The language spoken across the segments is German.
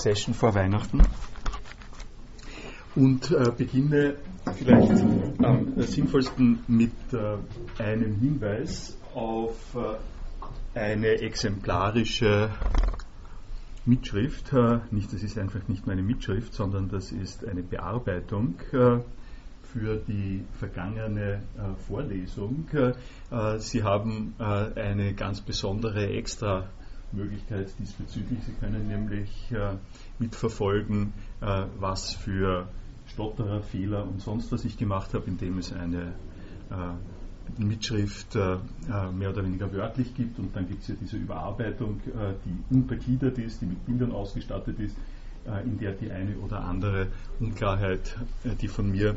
Session vor Weihnachten und äh, beginne vielleicht am sinnvollsten mit äh, einem Hinweis auf äh, eine exemplarische Mitschrift. Äh, nicht, das ist einfach nicht meine Mitschrift, sondern das ist eine Bearbeitung äh, für die vergangene äh, Vorlesung. Sie haben eine ganz besondere extra Möglichkeit diesbezüglich. Sie können nämlich äh, mitverfolgen, äh, was für Stotterer, Fehler und sonst was ich gemacht habe, indem es eine äh, Mitschrift äh, äh, mehr oder weniger wörtlich gibt und dann gibt es ja diese Überarbeitung, äh, die untergliedert ist, die mit Bildern ausgestattet ist, in der die eine oder andere Unklarheit, die von mir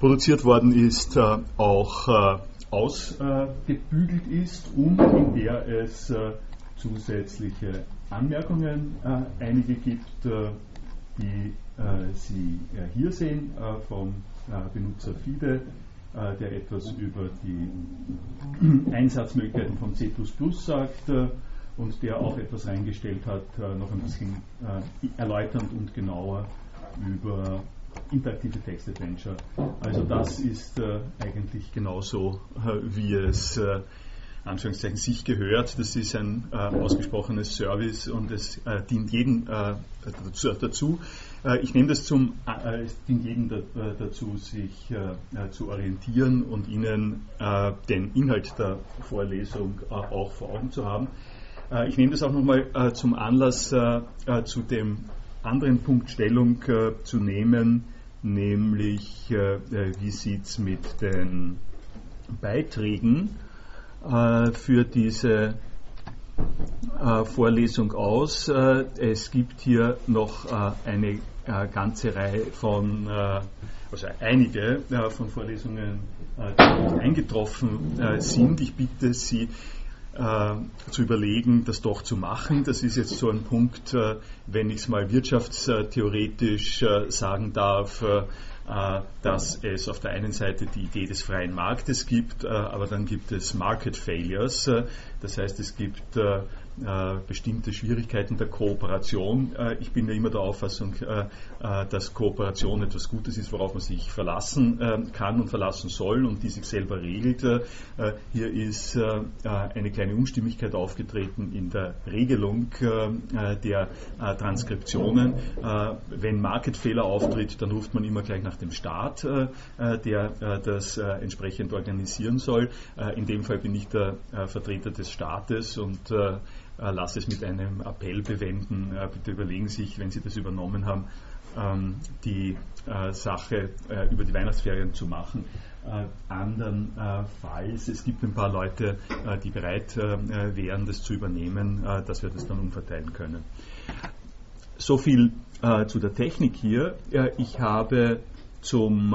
produziert worden ist, auch ausgebügelt ist und in der es zusätzliche Anmerkungen äh, einige gibt, äh, die äh, Sie äh, hier sehen äh, vom äh, Benutzer FIDE, der etwas über die Einsatzmöglichkeiten von C sagt und der auch etwas reingestellt hat, noch ein bisschen erläuternd und genauer über interaktive Text-Adventure. Also das ist eigentlich genauso, wie es Anführungszeichen sich gehört. Das ist ein äh, ausgesprochenes Service und es äh, dient jedem äh, dazu. Äh, ich nehme das zum, äh, es dient jedem da, dazu, sich äh, zu orientieren und Ihnen den Inhalt der Vorlesung auch vor Augen zu haben. ich nehme das auch nochmal zum Anlass, zu dem anderen Punkt Stellung zu nehmen, nämlich wie sieht es mit den Beiträgen äh, für diese äh, Vorlesung aus. Äh, es gibt hier noch eine ganze Reihe von, also einige von Vorlesungen, die eingetroffen sind. Ich bitte Sie, zu überlegen, das doch zu machen. Das ist jetzt so ein Punkt, wenn ich es mal wirtschaftstheoretisch sagen darf, äh, dass es auf der einen Seite die Idee des freien Marktes gibt, äh, aber dann gibt es Market Failures. Äh, das heißt, es gibt äh, bestimmte Schwierigkeiten der Kooperation. Äh, ich bin ja immer der Auffassung, äh, dass Kooperation etwas Gutes ist, worauf man sich verlassen kann und verlassen soll und die sich selber regelt. hier ist eine kleine Unstimmigkeit aufgetreten in der Regelung der Transkriptionen. wenn Marketfehler auftritt, dann ruft man immer gleich nach dem Staat, der das entsprechend organisieren soll. in dem Fall bin ich der Vertreter des Staates und äh, lasse es mit einem Appell bewenden. Äh, bitte überlegen Sie sich, wenn Sie das übernommen haben, ähm, die äh, Sache über die Weihnachtsferien zu machen. Andernfalls, es gibt ein paar Leute, die bereit wären, das zu übernehmen, dass wir das dann umverteilen können. So viel zu der Technik hier. Ich habe zum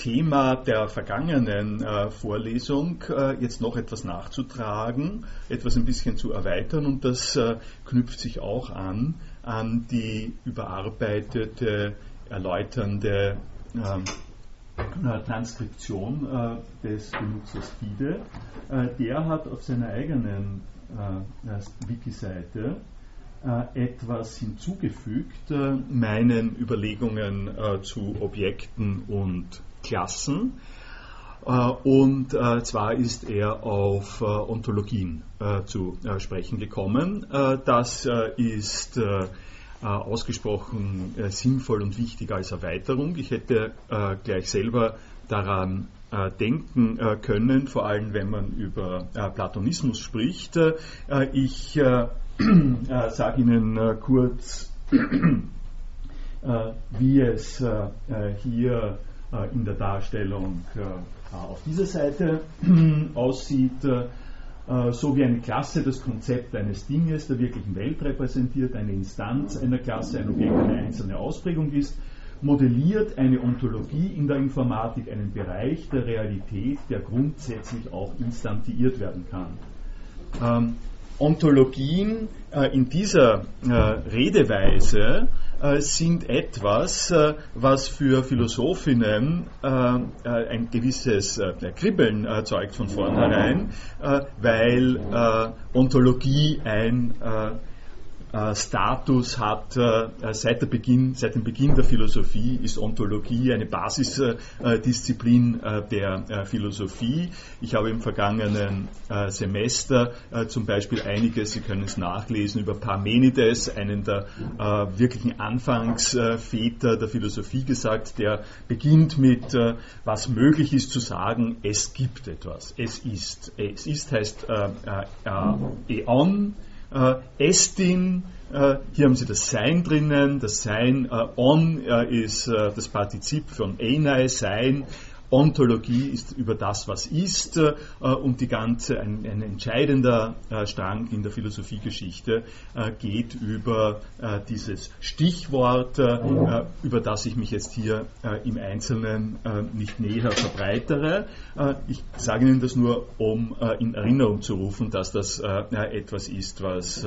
Thema der vergangenen äh, Vorlesung äh, jetzt noch etwas nachzutragen, etwas ein bisschen zu erweitern und das äh, knüpft sich auch an an die überarbeitete, erläuternde ähm, äh, Transkription äh, des Benutzers FIDE. Äh, der hat auf seiner eigenen Wiki-Seite etwas hinzugefügt, meinen Überlegungen zu Objekten und Klassen. Äh, und äh, zwar ist er auf äh, Ontologien zu sprechen gekommen. Das ist ausgesprochen sinnvoll und wichtig als Erweiterung. Ich hätte gleich selber daran denken können, vor allem wenn man über Platonismus spricht. Ich sage Ihnen kurz, wie es hier in der Darstellung äh, auf dieser Seite aussieht, äh, so wie eine Klasse das Konzept eines Dinges der wirklichen Welt repräsentiert, eine Instanz einer Klasse, ein Objekt eine einzelne Ausprägung ist, modelliert eine Ontologie in der Informatik einen Bereich der Realität, der grundsätzlich auch instantiiert werden kann. Ähm, Ontologien äh, in dieser äh, Redeweise äh, sind etwas, äh, was für Philosophinnen äh, ein gewisses Kribbeln erzeugt von vornherein, weil Ontologie ein äh, Status hat äh, seit, Beginn, seit, dem Beginn der Philosophie, ist Ontologie eine Basisdisziplin äh, der Philosophie. Ich habe im vergangenen Semester zum Beispiel einiges, Sie können es nachlesen, über Parmenides, einen der wirklichen Anfangsväter der Philosophie gesagt, der beginnt mit, was möglich ist zu sagen, es gibt etwas, es ist. Es ist heißt Eon, äh, Estin, äh, hier haben Sie das Sein drinnen. Das Sein, äh, On äh, ist äh, das Partizip von Enai, Sein. Ontologie ist über das, was ist äh, und die ganze, ein, ein entscheidender äh, Strang in der Philosophiegeschichte äh, geht über dieses Stichwort, über das ich mich jetzt hier im Einzelnen nicht näher verbreitere. ich sage Ihnen das nur, um in Erinnerung zu rufen, dass das etwas ist, was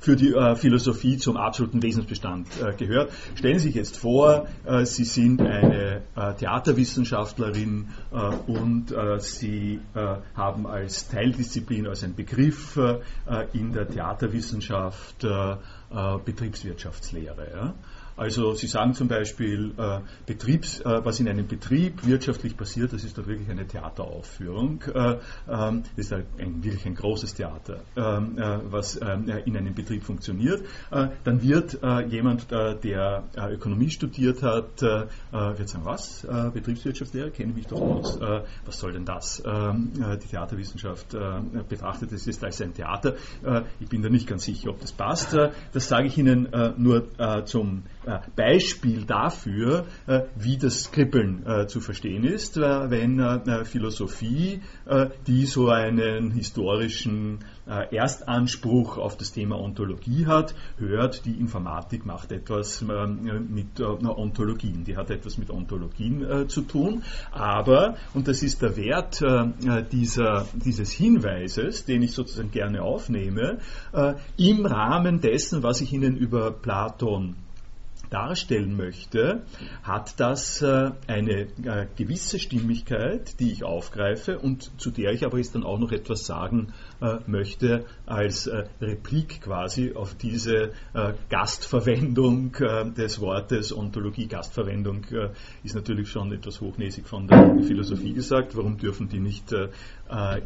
für die äh, Philosophie zum absoluten Wesensbestand äh, gehört. Stellen Sie sich jetzt vor, Sie sind eine Theaterwissenschaftlerin und Sie haben als Teildisziplin, als ein Begriff in der Theaterwissenschaft Betriebswirtschaftslehre. Also Sie sagen zum Beispiel, äh, Betriebs, äh, was in einem Betrieb wirtschaftlich passiert, das ist doch wirklich eine Theateraufführung. Äh, ähm, das ist ein, ein, wirklich ein großes Theater, ähm, äh, was ähm, in einem Betrieb funktioniert. Äh, dann wird äh, jemand, der Ökonomie studiert hat, wird sagen, was? Betriebswirtschaftslehre, kenne ich mich doch aus. was soll denn das? die Theaterwissenschaft betrachtet es jetzt als ein Theater. ich bin da nicht ganz sicher, ob das passt. das sage ich Ihnen nur zum äh, Beispiel dafür, äh, wie das Kribbeln äh, zu verstehen ist, wenn Philosophie, die so einen historischen Erstanspruch auf das Thema Ontologie hat, hört, die Informatik macht etwas mit Ontologien, die hat etwas mit Ontologien zu tun. Aber, und das ist der Wert dieser, dieses Hinweises, den ich sozusagen gerne aufnehme, im Rahmen dessen, was ich Ihnen über Platon darstellen möchte, hat das äh, eine äh, gewisse Stimmigkeit, die ich aufgreife und zu der ich aber jetzt dann auch noch etwas sagen äh, möchte als Replik quasi auf diese Gastverwendung des Wortes Ontologie. Gastverwendung ist natürlich schon etwas hochnäsig von der Philosophie gesagt. Warum dürfen die nicht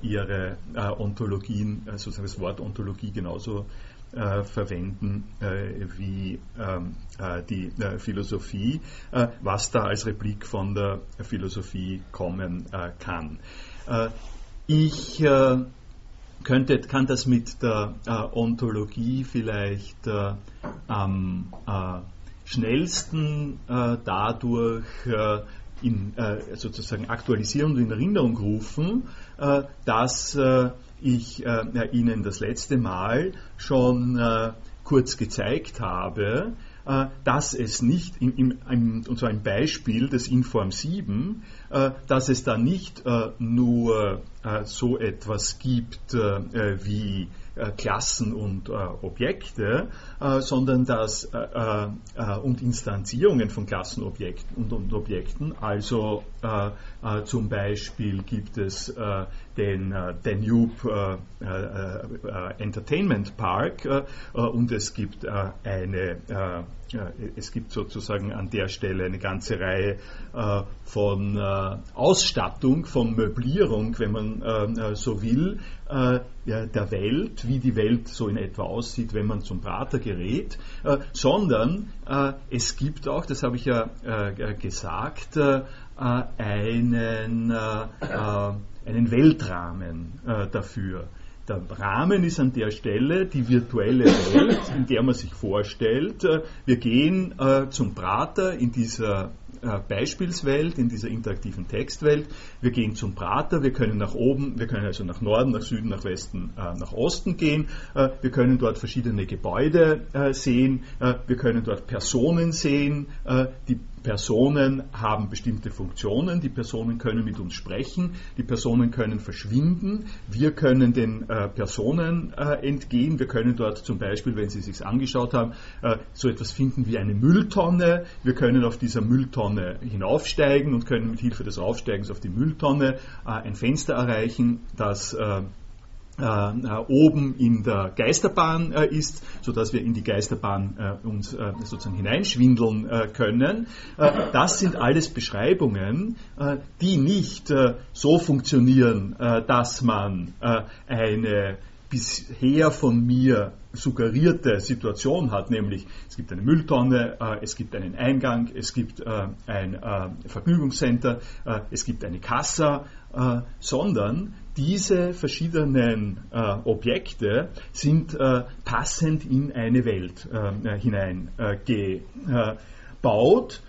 ihre Ontologien, sozusagen das Wort Ontologie genauso äh, verwenden äh, wie ähm, äh, die Philosophie, was da als Replik von der Philosophie kommen kann. ich könnte, kann das mit der Ontologie vielleicht am schnellsten dadurch in, sozusagen aktualisieren und in Erinnerung rufen, dass ich äh, Ihnen das letzte Mal schon äh, kurz gezeigt habe, äh, dass es nicht, im, im, im, und zwar ein Beispiel des Inform 7, äh, dass es da nicht äh, nur äh, so etwas gibt wie äh, Klassen und äh, Objekte, äh, sondern dass und Instanzierungen von Klassenobjekten und, und Objekten. Also zum Beispiel gibt es den Danube Entertainment Park und es gibt eine es gibt sozusagen an der Stelle eine ganze Reihe äh, von äh, Ausstattung, von Möblierung, wenn man äh, so will, der Welt, wie die Welt so in etwa aussieht, wenn man zum Prater gerät, sondern es gibt auch, das habe ich ja gesagt, einen, einen Weltrahmen dafür. Der Rahmen ist an der Stelle die virtuelle Welt, in der man sich vorstellt, wir gehen zum Prater in dieser äh, Beispielswelt, in dieser interaktiven Textwelt. Wir gehen zum Prater, wir können nach oben, wir können also nach Norden, nach Süden, nach Westen, äh, nach Osten gehen. Äh, wir können dort verschiedene Gebäude sehen, wir können dort Personen sehen, die Personen haben bestimmte Funktionen, die Personen können mit uns sprechen, die Personen können verschwinden, wir können den äh, Personen äh, entgehen, wir können dort zum Beispiel, wenn Sie es sich angeschaut haben, äh, so etwas finden wie eine Mülltonne, wir können auf dieser Mülltonne hinaufsteigen und können mit Hilfe des Aufsteigens auf die Mülltonne äh, ein Fenster erreichen, das äh, oben in der Geisterbahn äh, ist, sodass wir in die Geisterbahn äh, uns äh, sozusagen hineinschwindeln äh, können. das sind alles Beschreibungen, die nicht so funktionieren, dass man eine bisher von mir suggerierte Situation hat, nämlich es gibt eine Mülltonne, äh, es gibt einen Eingang, es gibt äh, ein äh, Vergnügungscenter, äh, es gibt eine Kassa, äh, sondern diese verschiedenen äh, Objekte sind passend in eine Welt hineingebaut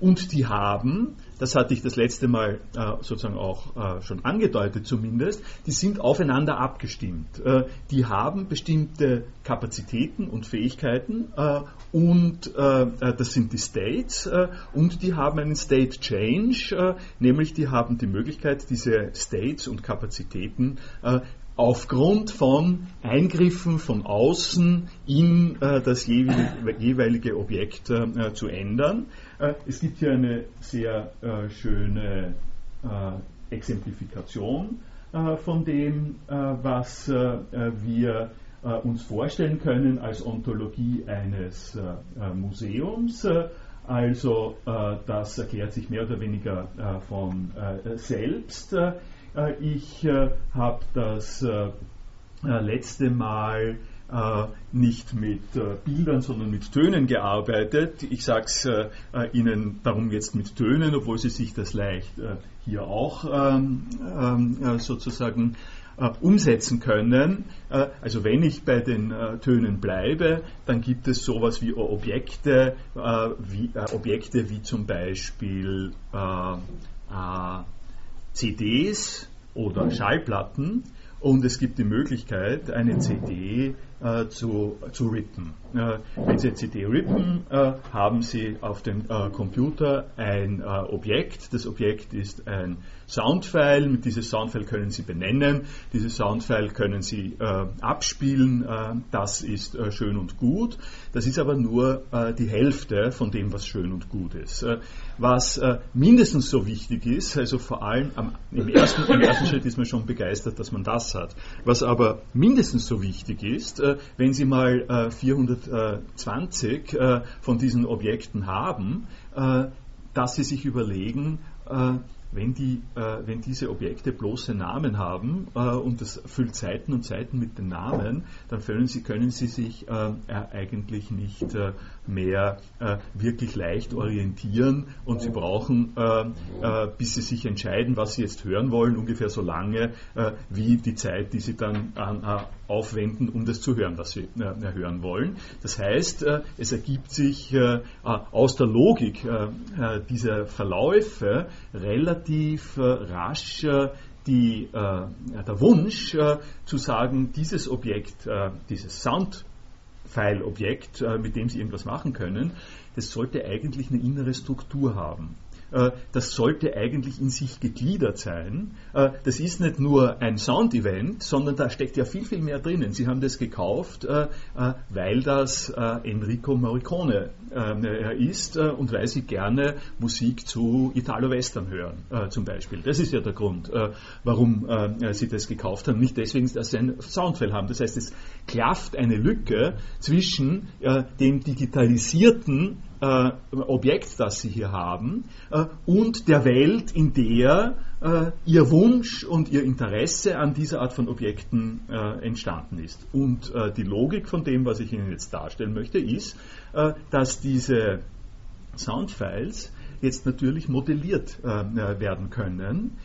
und die haben das hatte ich das letzte Mal äh, sozusagen auch äh, schon angedeutet zumindest, die sind aufeinander abgestimmt. Äh, die haben bestimmte Kapazitäten und Fähigkeiten äh, und äh, äh, das sind die States und die haben einen State Change, nämlich die haben die Möglichkeit, diese States und Kapazitäten aufgrund von Eingriffen von außen in äh, das jeweilige Objekt äh, zu ändern. Äh, es gibt hier eine sehr äh, schöne äh, Exemplifikation von dem, was wir uns vorstellen können als Ontologie eines Museums. Also das erklärt sich mehr oder weniger von selbst. Ich habe das letzte Mal äh, nicht mit äh, Bildern, sondern mit Tönen gearbeitet. Ich sage es äh, Ihnen darum jetzt mit Tönen, obwohl Sie sich das leicht hier auch ähm, ähm, sozusagen umsetzen können. also wenn ich bei den Tönen bleibe, dann gibt es sowas wie Objekte, wie, Objekte wie zum Beispiel CDs oder Schallplatten. Und es gibt die Möglichkeit, eine CD äh, zu, zu rippen. Äh, wenn Sie eine CD rippen, äh, haben Sie auf dem äh, Computer ein äh, Objekt. Das Objekt ist ein Soundfile. Mit diesem Soundfile können Sie benennen. Dieses Soundfile können Sie äh, abspielen. das ist schön und gut. Das ist aber nur die Hälfte von dem, was schön und gut ist. was mindestens so wichtig ist, also vor allem am, im, ersten, im ersten Schritt ist man schon begeistert, dass man das hat. Was aber mindestens so wichtig ist, wenn Sie mal 420 äh, von diesen Objekten haben, äh, dass Sie sich überlegen, äh, wenn, die, äh, wenn diese Objekte bloße Namen haben äh, und das füllt Seiten und Seiten mit den Namen, dann können sie, können sie sich äh, eigentlich nicht äh, mehr äh, wirklich leicht orientieren und sie brauchen, äh, bis sie sich entscheiden, was sie jetzt hören wollen, ungefähr so lange wie die Zeit, die sie dann aufwenden, um das zu hören, was sie hören wollen. Das heißt, es ergibt sich aus der Logik dieser Verläufe relativ äh, rasch äh, die, äh, der Wunsch zu sagen, dieses Objekt, dieses Soundfile-Objekt, mit dem Sie irgendwas machen können, das sollte eigentlich eine innere Struktur haben. Äh, das sollte eigentlich in sich gegliedert sein. Äh, das ist nicht nur ein Sound-Event, sondern da steckt ja viel, viel mehr drinnen. Sie haben das gekauft, äh, weil das Enrico Morricone ist und weil Sie gerne Musik zu Italo-Western hören, zum Beispiel. Das ist ja der Grund, warum Sie das gekauft haben. Nicht deswegen, dass Sie ein Soundfile haben. Das heißt, es klafft eine Lücke zwischen dem digitalisierten äh, Objekt, das Sie hier haben, äh, und der Welt, in der äh, Ihr Wunsch und Ihr Interesse an dieser Art von Objekten äh, entstanden ist. Und äh, die Logik von dem, was ich Ihnen jetzt darstellen möchte, ist, äh, dass diese Soundfiles jetzt natürlich modelliert werden können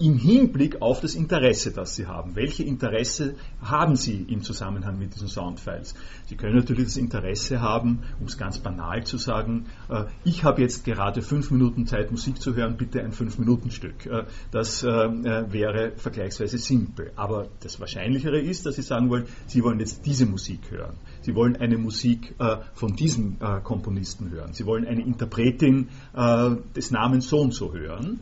im Hinblick auf das Interesse, das Sie haben. Welche Interesse haben Sie im Zusammenhang mit diesen Soundfiles? Sie können natürlich das Interesse haben, um es ganz banal zu sagen, äh, ich habe jetzt gerade fünf Minuten Zeit, Musik zu hören, bitte ein Fünf-Minuten-Stück. Äh, das äh, wäre vergleichsweise simpel. Aber das Wahrscheinlichere ist, dass Sie sagen wollen, Sie wollen jetzt diese Musik hören. Sie wollen eine Musik von diesem Komponisten hören. Sie wollen eine Interpretin des Namens so und so hören.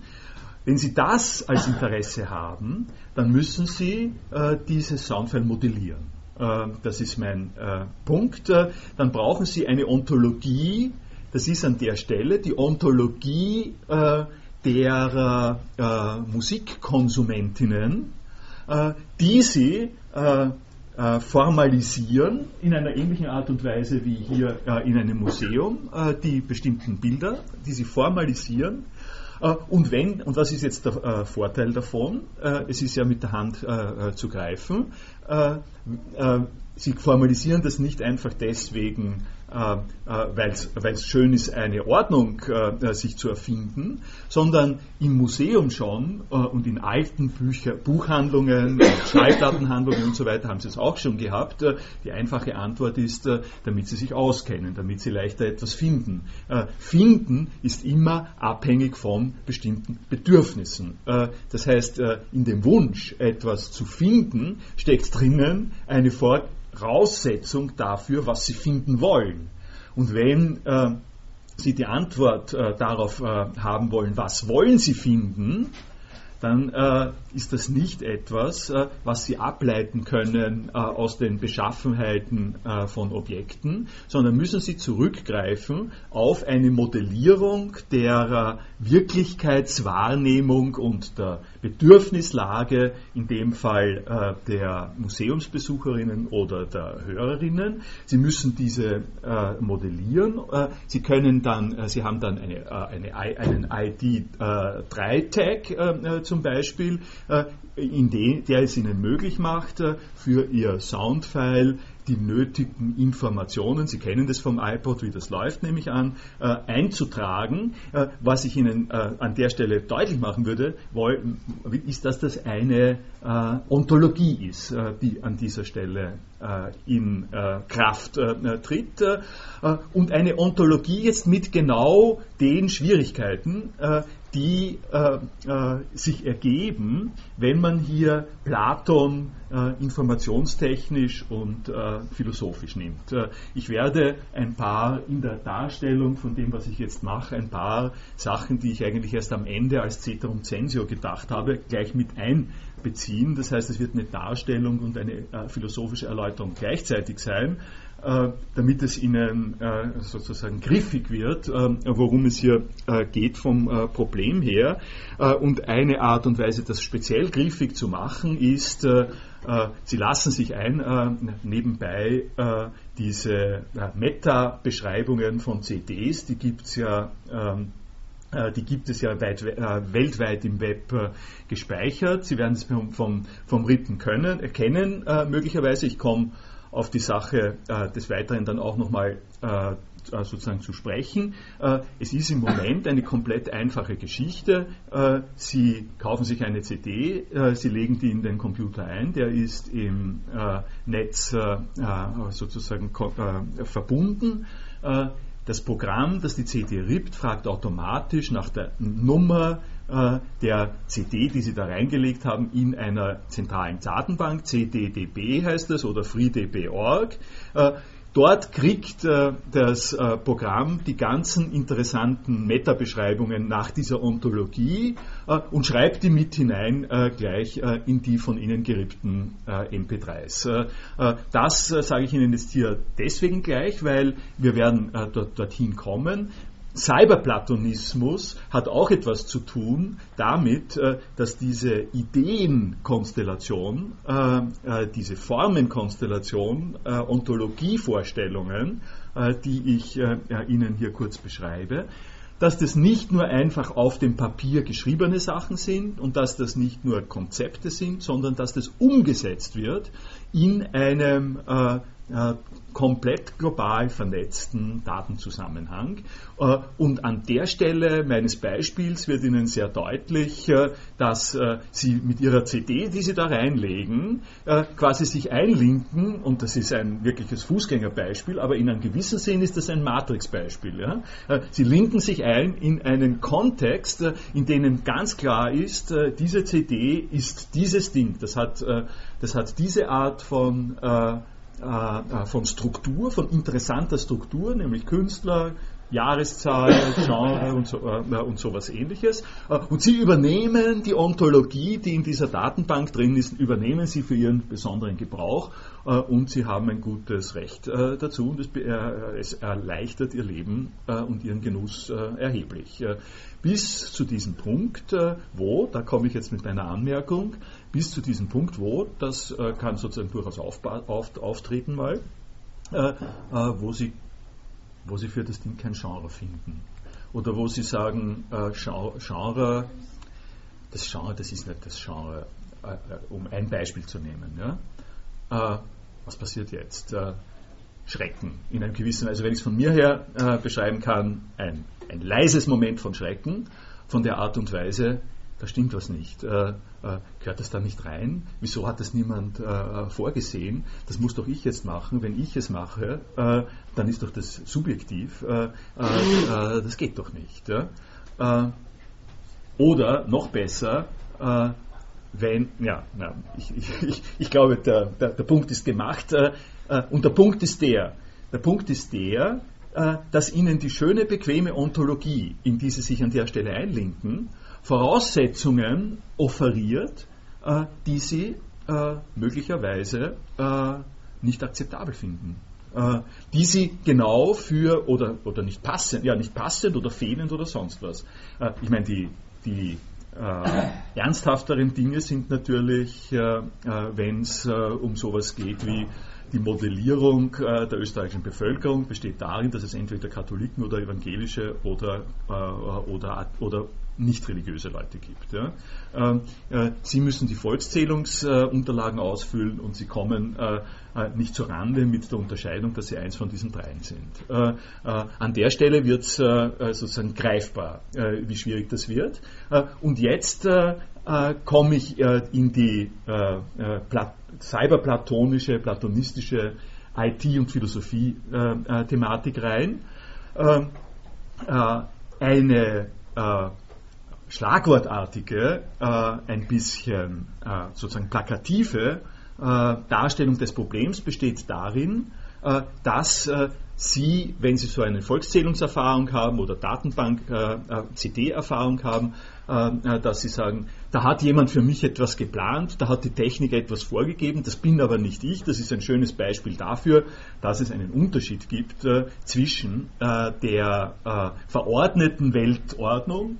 Wenn Sie das als Interesse haben, dann müssen Sie äh, dieses Soundfile modellieren. Äh, das ist mein äh, Punkt. Äh, dann brauchen Sie eine Ontologie. Das ist an der Stelle die Ontologie äh, der äh, Musikkonsumentinnen die sie formalisieren in einer ähnlichen Art und Weise wie hier in einem Museum die bestimmten Bilder, die sie formalisieren und wenn, und was ist jetzt der äh, Vorteil davon? Äh, es ist ja mit der Hand zu greifen. Sie formalisieren das nicht einfach deswegen, äh, äh, weil es schön ist, eine Ordnung äh, sich zu erfinden, sondern im Museum schon und in alten Bücher, Buchhandlungen, Schallplattenhandlungen und so weiter haben sie es auch schon gehabt. Die einfache Antwort ist, damit sie sich auskennen, damit sie leichter etwas finden. Finden ist immer abhängig von bestimmten Bedürfnissen. Das heißt, in dem Wunsch, etwas zu finden, steckt drinnen eine Vor Voraussetzung dafür, was sie finden wollen. Und wenn äh, Sie die Antwort äh, darauf äh, haben wollen, was wollen Sie finden, dann äh, ist das nicht etwas, äh, was Sie ableiten können äh, aus den Beschaffenheiten äh, von Objekten, sondern müssen Sie zurückgreifen auf eine Modellierung der Wirklichkeitswahrnehmung und der Bedürfnislage, in dem Fall der Museumsbesucherinnen oder der Hörerinnen. Sie müssen diese modellieren. Sie können dann, Sie haben dann eine, eine, einen ID3-Tag zum Beispiel, in de, der es ihnen möglich macht, äh, für ihr Soundfile die nötigen Informationen, Sie kennen das vom iPod, wie das läuft, nehme ich an, äh, einzutragen. Äh, was ich Ihnen äh, an der Stelle deutlich machen würde, ist, dass das eine äh, Ontologie ist, äh, die an dieser Stelle äh, in Kraft tritt. und eine Ontologie jetzt mit genau den Schwierigkeiten, die äh, äh, sich ergeben, wenn man hier Platon äh, informationstechnisch und äh, philosophisch nimmt. Äh, ich werde ein paar in der Darstellung von dem, was ich jetzt mache, ein paar Sachen, die ich eigentlich erst am Ende als Ceterum Censio gedacht habe, gleich mit einbeziehen. Das heißt, es wird eine Darstellung und eine äh, philosophische Erläuterung gleichzeitig sein. Äh, damit es Ihnen äh, sozusagen griffig wird, äh, worum es hier geht vom Problem her. Und eine Art und Weise, das speziell griffig zu machen, ist, Sie lassen sich ein, nebenbei diese Meta-Beschreibungen von CDs, die gibt es ja ähm, die gibt es ja weit, weltweit im Web gespeichert. Sie werden es vom, vom, Ritten können, erkennen, möglicherweise. Ich komme auf die Sache äh, des Weiteren dann auch nochmal äh, äh, sozusagen zu sprechen. Äh, es ist im Moment eine komplett einfache Geschichte. Äh, Sie kaufen sich eine CD, äh, Sie legen die in den Computer ein, der ist im Netz sozusagen verbunden. Das Programm, das die CD rippt, fragt automatisch nach der Nummer äh, der CD, die Sie da reingelegt haben, in einer zentralen Datenbank, CDDB heißt das oder FreeDB.org. Äh, dort kriegt äh, das Programm die ganzen interessanten Metabeschreibungen nach dieser Ontologie und schreibt die mit hinein gleich in die von Ihnen gerippten MP3s. das sage ich Ihnen jetzt hier deswegen gleich, weil wir werden dort, dorthin kommen. Cyberplatonismus hat auch etwas zu tun damit, äh, dass diese Ideenkonstellation, äh, äh, diese Formenkonstellation, Ontologievorstellungen, die ich Ihnen hier kurz beschreibe, dass das nicht nur einfach auf dem Papier geschriebene Sachen sind und dass das nicht nur Konzepte sind, sondern dass das umgesetzt wird in einem äh, komplett global vernetzten Datenzusammenhang. Äh, und an der Stelle meines Beispiels wird Ihnen sehr deutlich, äh, dass Sie mit Ihrer CD, die Sie da reinlegen, quasi sich einlinken, und das ist ein wirkliches Fußgängerbeispiel, aber in einem gewissen Sinn ist das ein Matrixbeispiel. Sie linken sich ein in einen Kontext, in dem ganz klar ist, diese CD ist dieses Ding, das hat, das hat diese Art von von Struktur, von interessanter Struktur, nämlich Künstler, Jahreszahl, Genre und, so, äh, und sowas ähnliches. Äh, und Sie übernehmen die Ontologie, die in dieser Datenbank drin ist, übernehmen Sie für Ihren besonderen Gebrauch äh, und Sie haben ein gutes Recht äh, dazu und es, äh, es, erleichtert Ihr Leben und Ihren Genuss erheblich. bis zu diesem Punkt, wo, da komme ich jetzt mit meiner Anmerkung, bis zu diesem Punkt, wo, das kann sozusagen durchaus auf, auf, auftreten mal, wo Sie wo sie für das Ding kein Genre finden. Oder wo sie sagen, äh, Genre, das Genre, das ist nicht das Genre, äh, äh, um ein Beispiel zu nehmen. Ja? Äh, was passiert jetzt? Äh, Schrecken in einem gewissen, also wenn ich es von mir her äh, beschreiben kann, ein, ein leises Moment von Schrecken, von der Art und Weise, da stimmt was nicht. Äh, äh, gehört das da nicht rein? Wieso hat das niemand äh, vorgesehen? Das muss doch ich jetzt machen. Wenn ich es mache, äh, dann ist doch das subjektiv. Äh, äh, das geht doch nicht. Ja? oder noch besser, wenn, ja, ja ich, ich, ich, glaube, der, der, der, Punkt ist gemacht. und der Punkt ist der, der Punkt ist der, dass Ihnen die schöne, bequeme Ontologie, in die Sie sich an der Stelle einlinken, Voraussetzungen offeriert, äh, die sie äh, möglicherweise äh, nicht akzeptabel finden. Äh, die sie genau für oder, oder nicht passend, ja nicht passend oder fehlend oder sonst was. Äh, ich meine, die, die äh, ernsthafteren Dinge sind natürlich, wenn es um sowas geht wie die Modellierung äh, der österreichischen Bevölkerung besteht darin, dass es entweder Katholiken oder evangelische oder, äh, oder, oder nicht religiöse Leute gibt. Ja. Ähm, äh, sie müssen die Volkszählungsunterlagen ausfüllen und sie kommen äh, äh, nicht zur Rande mit der Unterscheidung, dass sie eins von diesen dreien sind. an der Stelle wird es sozusagen greifbar, wie schwierig das wird. und jetzt komme ich in die cyberplatonische, platonistische IT- und Philosophie-Thematik rein. Ähm, eine schlagwortartige, äh, ein bisschen äh, sozusagen plakative äh, Darstellung des Problems besteht darin, äh, dass äh, Sie, wenn Sie so eine Volkszählungserfahrung haben oder Datenbank-CD-Erfahrung haben, dass Sie sagen, da hat jemand für mich etwas geplant, da hat die Technik etwas vorgegeben, das bin aber nicht ich. Das ist ein schönes Beispiel dafür, dass es einen Unterschied gibt zwischen der verordneten Weltordnung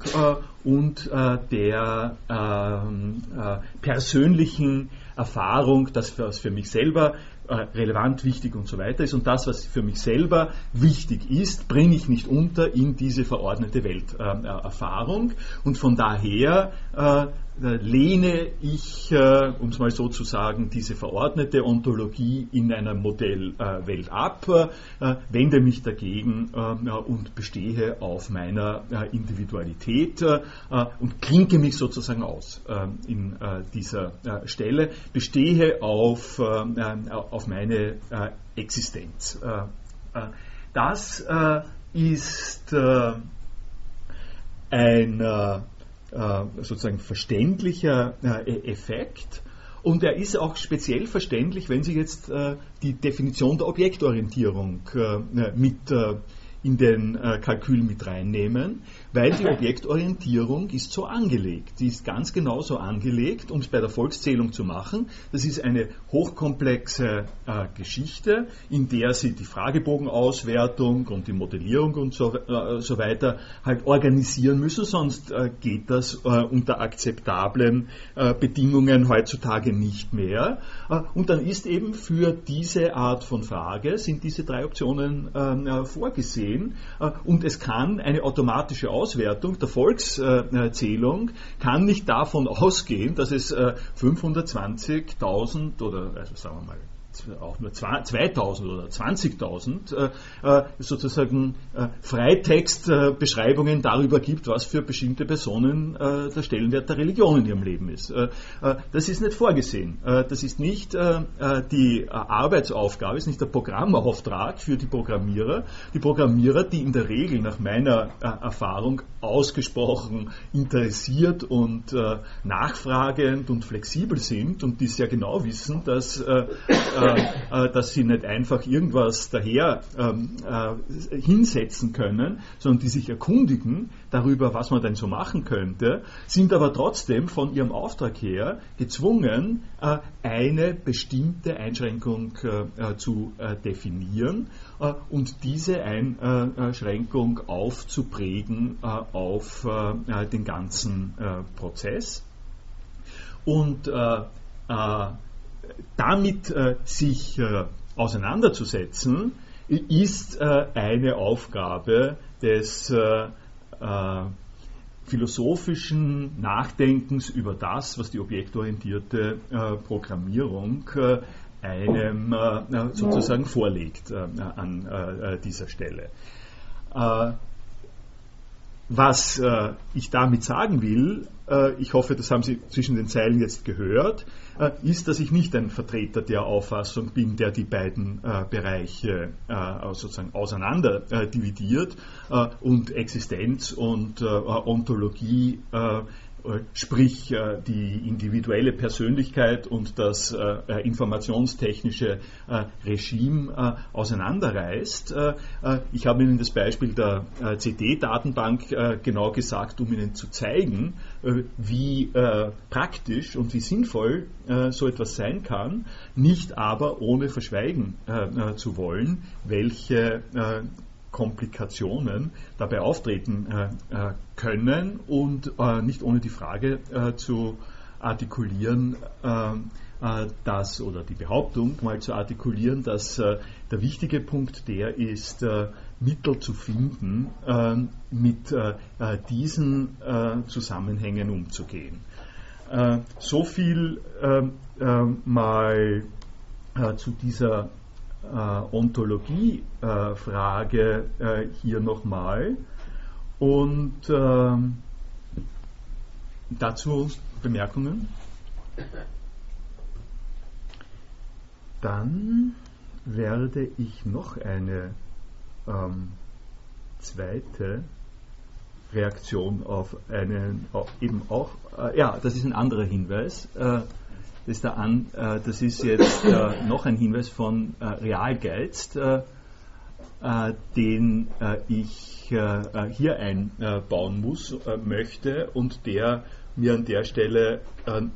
und der ähm, persönlichen Erfahrung, dass für mich selber äh, relevant, wichtig und so weiter ist. Und das, was für mich selber wichtig ist, bringe ich nicht unter in diese verordnete Welterfahrung. und von daher äh, äh, lehne ich, äh, um es mal so zu sagen, diese verordnete Ontologie in einer Modellwelt ab, äh, wende mich dagegen und bestehe auf meiner Individualität und klinke mich sozusagen aus in dieser Stelle, bestehe auf, auf meine Existenz. Das ist ein äh, sozusagen verständlicher äh, e-, Effekt. Und er ist auch speziell verständlich, wenn Sie jetzt äh, die Definition der Objektorientierung mit in den äh, Kalkül mit reinnehmen, weil die Objektorientierung ist so angelegt. Die ist ganz genau so angelegt, um es bei der Volkszählung zu machen. Das ist eine hochkomplexe äh, Geschichte, in der Sie die Fragebogenauswertung und die Modellierung und so, äh, so weiter halt organisieren müssen, sonst äh, geht das äh, unter akzeptablen äh, Bedingungen heutzutage nicht mehr. und dann ist eben für diese Art von Frage, sind diese drei Optionen ähm, vorgesehen sehen. Äh, und es kann eine automatische Auswertung der Volkszählung kann nicht davon ausgehen, dass es 520.000 äh, oder also sagen wir mal auch nur 2000 oder 20.000 äh, äh, sozusagen äh, Freitextbeschreibungen darüber gibt, was für bestimmte Personen äh, der Stellenwert der Religion in ihrem Leben ist. Äh, äh, das ist nicht vorgesehen. das ist nicht die Arbeitsaufgabe, ist nicht der Programmauftrag für die Programmierer. Die Programmierer, die in der Regel nach meiner Erfahrung ausgesprochen interessiert und nachfragend und flexibel sind und die sehr genau wissen, dass äh, dass sie nicht einfach irgendwas daher ähm, äh, hinsetzen können, sondern die sich erkundigen darüber, was man denn so machen könnte, sind aber trotzdem von ihrem Auftrag her gezwungen, äh, eine bestimmte Einschränkung äh, zu äh, definieren und diese Einschränkung aufzuprägen auf den ganzen Prozess. Und damit sich auseinanderzusetzen, ist eine Aufgabe des philosophischen Nachdenkens über das, was die objektorientierte äh, Programmierung äh, einem äh, sozusagen vorlegt äh, an äh, dieser Stelle. Äh, was ich damit sagen will, ich hoffe, das haben Sie zwischen den Zeilen jetzt gehört, äh, ist, dass ich nicht ein Vertreter der Auffassung bin, der die beiden äh, Bereiche äh, sozusagen auseinander dividiert und Existenz und Ontologie äh, sprich äh, die individuelle Persönlichkeit und das äh, informationstechnische Regime auseinanderreißt. Ich habe Ihnen das Beispiel der CD-Datenbank genau gesagt, um Ihnen zu zeigen, wie praktisch und wie sinnvoll so etwas sein kann, nicht aber ohne verschweigen zu wollen, welche Komplikationen dabei auftreten äh, äh, können und äh, nicht ohne die Frage äh, zu artikulieren, äh, äh, dass, oder die Behauptung mal zu artikulieren, dass der wichtige Punkt der ist, Mittel zu finden, mit diesen Zusammenhängen umzugehen. so viel mal zu dieser Ontologie-Frage äh, hier nochmal. Und ähm, dazu Bemerkungen? Dann werde ich noch eine ähm, zweite Reaktion auf einen, eben auch, äh, ja, das ist ein anderer Hinweis, äh, das ist, An, äh, das ist jetzt äh, noch ein Hinweis von äh, Realgeiz, den ich hier einbauen muss, möchte und der mir an der Stelle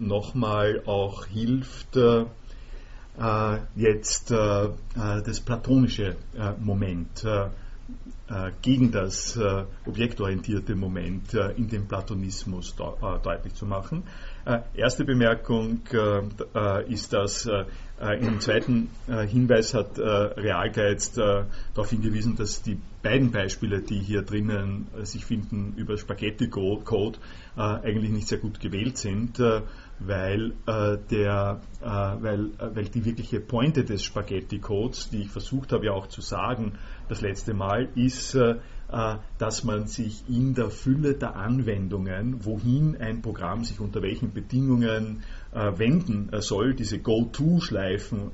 nochmal auch hilft, jetzt das platonische Moment gegen das objektorientierte Moment in dem Platonismus deutlich zu machen. Äh, erste Bemerkung äh, äh, ist, dass im zweiten Hinweis hat Realgeiz darauf hingewiesen, dass die beiden Beispiele, die hier drinnen sich finden über Spaghetti-Code, eigentlich nicht sehr gut gewählt sind, weil, der, weil, weil die wirkliche Pointe des Spaghetti-Codes, die ich versucht habe ja auch zu sagen das letzte Mal, ist, äh, dass man sich in der Fülle der Anwendungen, wohin ein Programm sich unter welchen Bedingungen äh, wenden äh, soll, diese Go-To-Schleifen,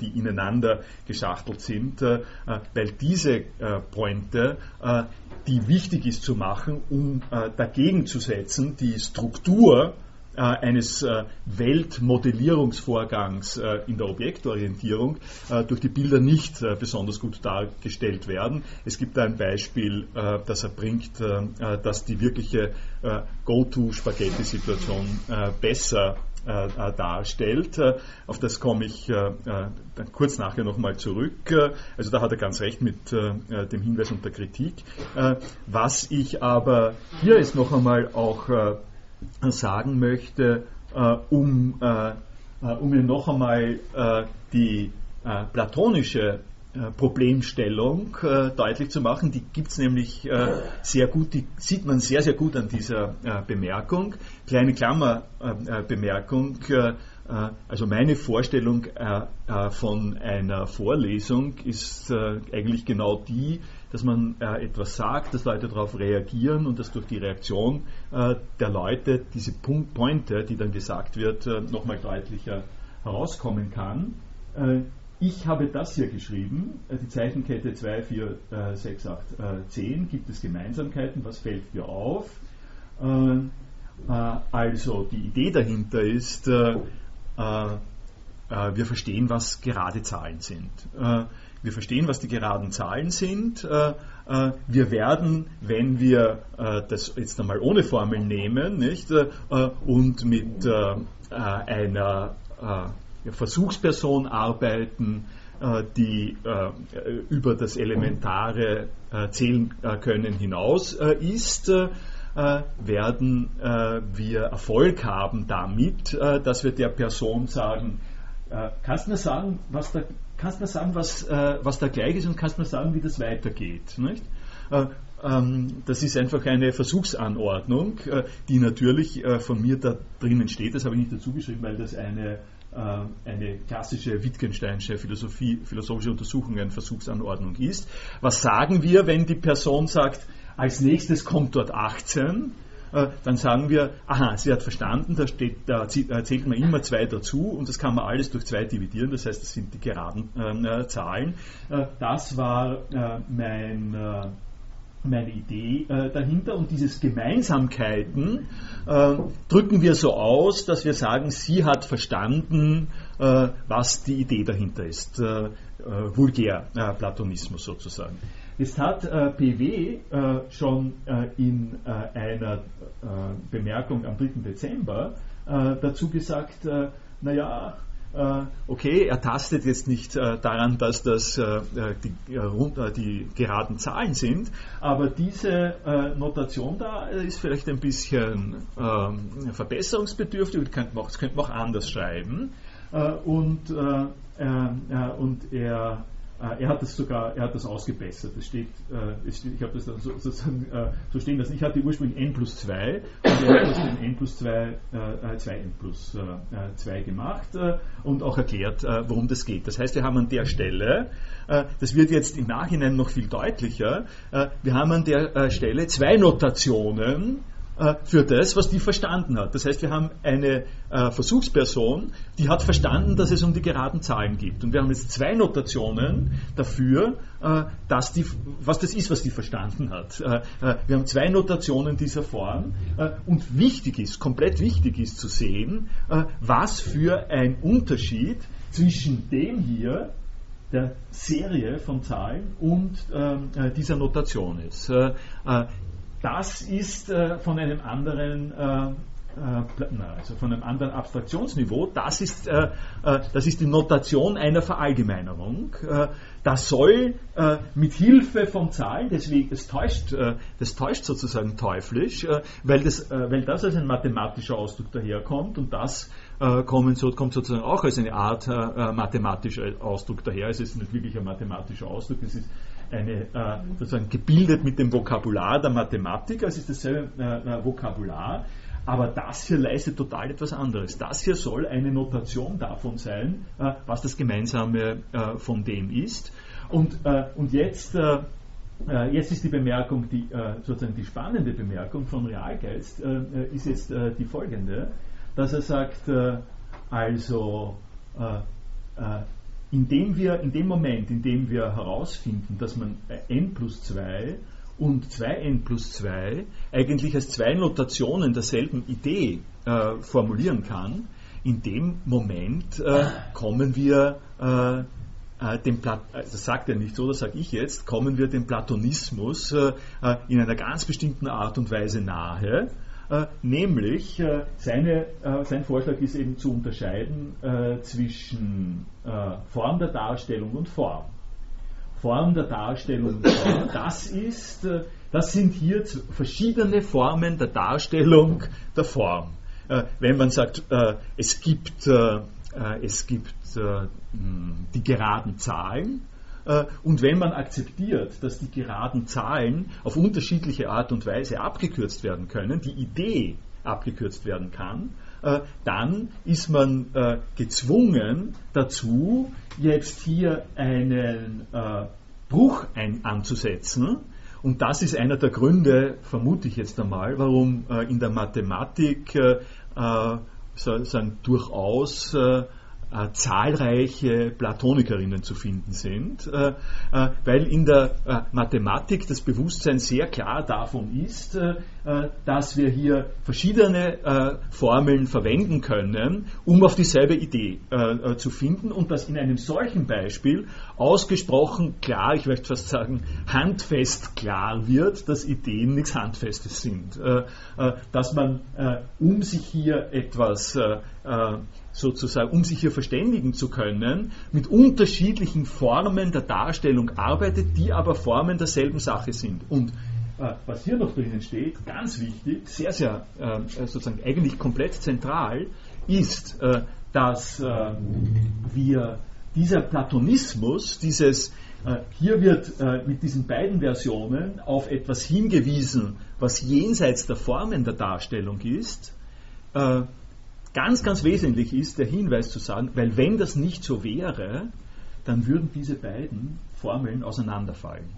die ineinander geschachtelt sind, weil diese Pointe, die wichtig ist zu machen, um dagegen zu setzen, die Struktur, äh, eines äh, Weltmodellierungsvorgangs äh, in der Objektorientierung durch die Bilder nicht besonders gut dargestellt werden. Es gibt ein Beispiel, das er bringt, dass die wirkliche Go-To-Spaghetti-Situation besser darstellt. Auf das komme ich dann kurz nachher nochmal zurück. Also da hat er ganz recht mit dem Hinweis und der Kritik. Was ich aber hier ist noch einmal auch sagen möchte, äh, um, äh, äh, um mir noch einmal die platonische Problemstellung deutlich zu machen. Die gibt es nämlich sehr gut, die sieht man sehr, sehr gut an dieser Bemerkung. Kleine Klammerbemerkung. Also meine Vorstellung von einer Vorlesung ist eigentlich genau die, dass man äh, etwas sagt, dass Leute darauf reagieren und dass durch die Reaktion äh, der Leute diese Punkt Pointe, die dann gesagt wird, äh, nochmal deutlicher herauskommen kann. Äh, ich habe das hier geschrieben, äh, die Zeichenkette 2, 4, 6, 8, 10. Gibt es Gemeinsamkeiten? Was fällt mir auf? Äh, also die Idee dahinter ist, wir verstehen, was gerade Zahlen sind. wir verstehen, was die geraden Zahlen sind. wir werden, wenn wir das jetzt einmal ohne Formeln nehmen nicht, und mit einer Versuchsperson arbeiten, die über das Elementare zählen können hinaus ist, äh, werden äh, wir Erfolg haben damit, äh, dass wir der Person sagen, kannst du mir sagen, was da, kannst mir sagen, was, was da gleich ist und kannst mir sagen, wie das weitergeht. Nicht? Ähm, das ist einfach eine Versuchsanordnung, die natürlich von mir da drinnen steht. Das habe ich nicht dazu geschrieben, weil das eine, eine klassische Wittgensteinsche Philosophie, philosophische Untersuchungen Versuchsanordnung ist. Was sagen wir, wenn die Person sagt, als nächstes kommt dort 18. Äh, dann sagen wir, aha, sie hat verstanden, da, steht, da zählt man immer zwei dazu und das kann man alles durch zwei dividieren, das heißt, das sind die geraden äh, Zahlen. Äh, das war äh, mein, äh, meine Idee äh, dahinter und dieses Gemeinsamkeiten drücken wir so aus, dass wir sagen, sie hat verstanden, was die Idee dahinter ist. vulgär Platonismus sozusagen. Jetzt hat äh, PW äh, schon äh, in äh, einer äh, Bemerkung am 3. Dezember äh, dazu gesagt, naja, okay, er tastet jetzt nicht daran, dass das die, die, geraden Zahlen sind, aber diese Notation da ist vielleicht ein bisschen ähm, verbesserungsbedürftig, das könnte man auch, anders schreiben. und, und er er hat das sogar, er hat das ausgebessert. Das steht, äh, ich habe das dann sozusagen äh, so stehen lassen. Ich hatte ursprünglich n plus 2 und er hat das in n plus 2, 2n plus 2 gemacht und auch erklärt, worum das geht. Das heißt, wir haben an der Stelle, das wird jetzt im Nachhinein noch viel deutlicher, wir haben an der Stelle zwei Notationen, äh, für das, was die verstanden hat. Das heißt, wir haben eine äh, Versuchsperson, die hat verstanden, dass es um die geraden Zahlen geht. Und wir haben jetzt zwei Notationen dafür, äh, dass die, was das ist, was die verstanden hat. Äh, äh, wir haben zwei Notationen dieser Form. Äh, und wichtig ist, komplett wichtig ist zu sehen, was für ein Unterschied zwischen dem hier, der Serie von Zahlen und ähm, dieser Notation ist. Das ist äh, von einem anderen äh, äh also von einem anderen Abstraktionsniveau, das ist, äh, äh, das ist die Notation einer Verallgemeinerung. Das soll mit Hilfe von Zahlen, deswegen, das täuscht, das täuscht sozusagen teuflisch, weil, das, weil das als ein mathematischer Ausdruck daherkommt und das kommt sozusagen auch als eine Art mathematischer Ausdruck daher. Es ist nicht wirklich ein mathematischer Ausdruck, es ist eine, äh, sozusagen gebildet mit dem Vokabular der Mathematik, also ist dasselbe äh, Vokabular, aber das hier leistet total etwas anderes. Das hier soll eine Notation davon sein, äh, was das Gemeinsame äh, von dem ist. Und, äh, und jetzt, äh, jetzt ist die Bemerkung, die, sozusagen die spannende Bemerkung von Realgeist, ist jetzt die folgende, dass er sagt, also indem wir, in dem Moment, in dem wir herausfinden, dass man n plus 2 und 2n plus 2 eigentlich als zwei Notationen derselben Idee äh, formulieren kann, in dem Moment äh, kommen wir äh, äh dem Plat äh, das sagt er nicht so, das sage ich jetzt, kommen wir dem Platonismus äh, in einer ganz bestimmten Art und Weise nahe nämlich äh, seine, äh, sein Vorschlag ist eben zu unterscheiden zwischen Form der Darstellung und Form. Form der Darstellung das ist, das sind hier verschiedene Formen der Darstellung der Form. Wenn man sagt, es gibt, es gibt die geraden Zahlen, äh, und wenn man akzeptiert, dass die geraden Zahlen auf unterschiedliche Art und Weise abgekürzt werden können, die Idee abgekürzt werden kann, äh, dann ist man äh, gezwungen dazu, jetzt hier einen Bruch anzusetzen. Und das ist einer der Gründe, vermute ich jetzt einmal, warum in der Mathematik durchaus äh, zahlreiche Platonikerinnen zu finden sind, äh, äh, weil in der äh, Mathematik das Bewusstsein sehr klar davon ist, äh, äh, dass wir hier verschiedene Formeln verwenden können, um auf dieselbe Idee zu finden und dass in einem solchen Beispiel ausgesprochen klar, ich möchte fast sagen, handfest klar wird, dass Ideen nichts Handfestes sind. Dass man, um sich hier etwas sozusagen, um sich hier verständigen zu können, mit unterschiedlichen Formen der Darstellung arbeitet, die aber Formen derselben Sache sind. Und äh, was hier noch drinnen steht, ganz wichtig, sehr, sehr äh, sozusagen eigentlich komplett zentral, ist, äh, dass äh, wir dieser Platonismus, dieses äh, hier wird äh, mit diesen beiden Versionen auf etwas hingewiesen, was jenseits der Formen der Darstellung ist, ganz, ganz wesentlich ist der Hinweis zu sagen, weil wenn das nicht so wäre, dann würden diese beiden Formeln auseinanderfallen.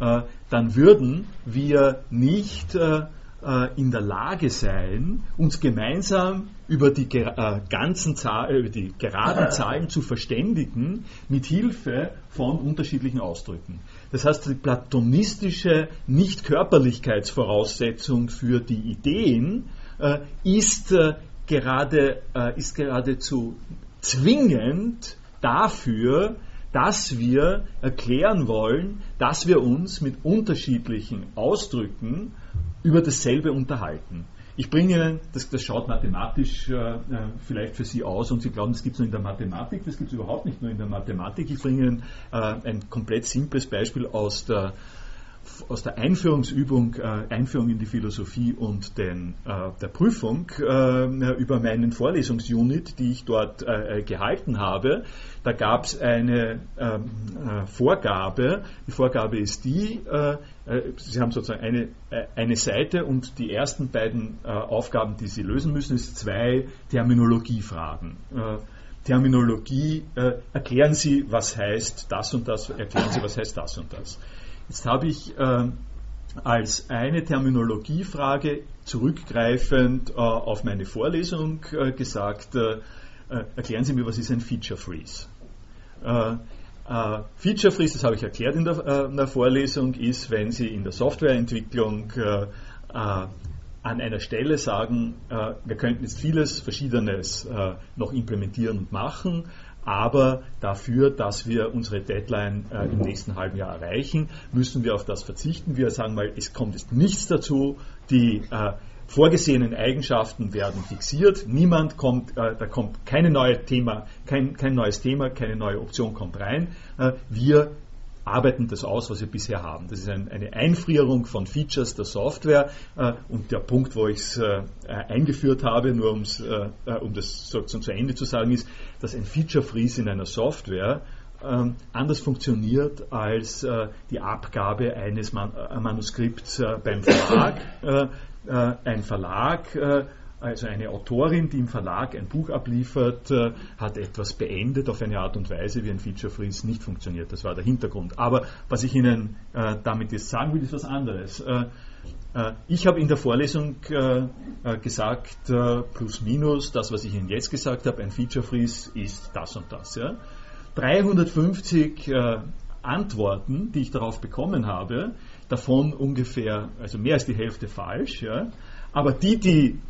Äh, dann würden wir nicht äh, äh in der Lage sein, uns gemeinsam über die äh, ganzen Zahlen, über die geraden Zahlen zu verständigen, mit Hilfe von unterschiedlichen Ausdrücken. Das heißt, die platonistische Nichtkörperlichkeitsvoraussetzung für die Ideen äh, ist äh, gerade, äh, ist geradezu zwingend dafür, dass wir erklären wollen, dass wir uns mit unterschiedlichen Ausdrücken über dasselbe unterhalten. Ich bringe Ihnen, das, das schaut mathematisch äh, äh vielleicht für Sie aus und Sie glauben, das gibt es nur in der Mathematik, das gibt es überhaupt nicht nur in der Mathematik. Ich bringe Ihnen äh, ein komplett simples Beispiel aus der aus der Einführungsübung, äh, Einführung in die Philosophie und den, äh, der Prüfung äh, über meinen Vorlesungsunit, die ich dort äh, äh, gehalten habe. Da gab es eine ähm, äh, Vorgabe. Die Vorgabe ist die, Sie haben sozusagen eine, eine Seite und die ersten beiden Aufgaben, die Sie lösen müssen, ist zwei Terminologiefragen. Terminologie, erklären Sie, was heißt das und das, erklären Sie, was heißt das und das. Jetzt habe ich äh, als eine Terminologiefrage zurückgreifend äh, auf meine Vorlesung äh, gesagt, äh, äh, erklären Sie mir, was ist ein Feature Freeze? Äh, Feature Freeze, das habe ich erklärt in der, in der, Vorlesung, ist, wenn Sie in der Softwareentwicklung an einer Stelle sagen, wir könnten jetzt vieles Verschiedenes noch implementieren und machen, aber dafür, dass wir unsere Deadline äh, im nächsten halben Jahr erreichen, müssen wir auf das verzichten. Wir sagen mal, es kommt jetzt nichts dazu, die äh, vorgesehenen Eigenschaften werden fixiert. Niemand kommt, äh, da kommt keine neue Thema, kein, kein neues Thema, keine neue Option kommt rein. Äh, wir arbeiten das aus, was wir bisher haben. Das ist ein, eine Einfrierung von Features der Software äh, und der Punkt, wo ich es äh, eingeführt habe, nur äh, äh, um das sozusagen zu Ende zu sagen, ist, dass ein Feature Freeze in einer Software ähm, anders funktioniert als äh, die Abgabe eines Man äh, Manuskripts beim Verlag. ein Verlag also eine Autorin, die im Verlag ein Buch abliefert, äh, hat etwas beendet auf eine Art und Weise, wie ein Feature Freeze nicht funktioniert. Das war der Hintergrund. Aber was ich Ihnen äh, damit jetzt sagen will, ist was anderes. Äh, ich habe in der Vorlesung gesagt, plus minus, das, was ich Ihnen jetzt gesagt habe, ein Feature Freeze ist das und das. 350 Antworten, die ich darauf bekommen habe, davon ungefähr, also mehr als die Hälfte falsch. Aber die, die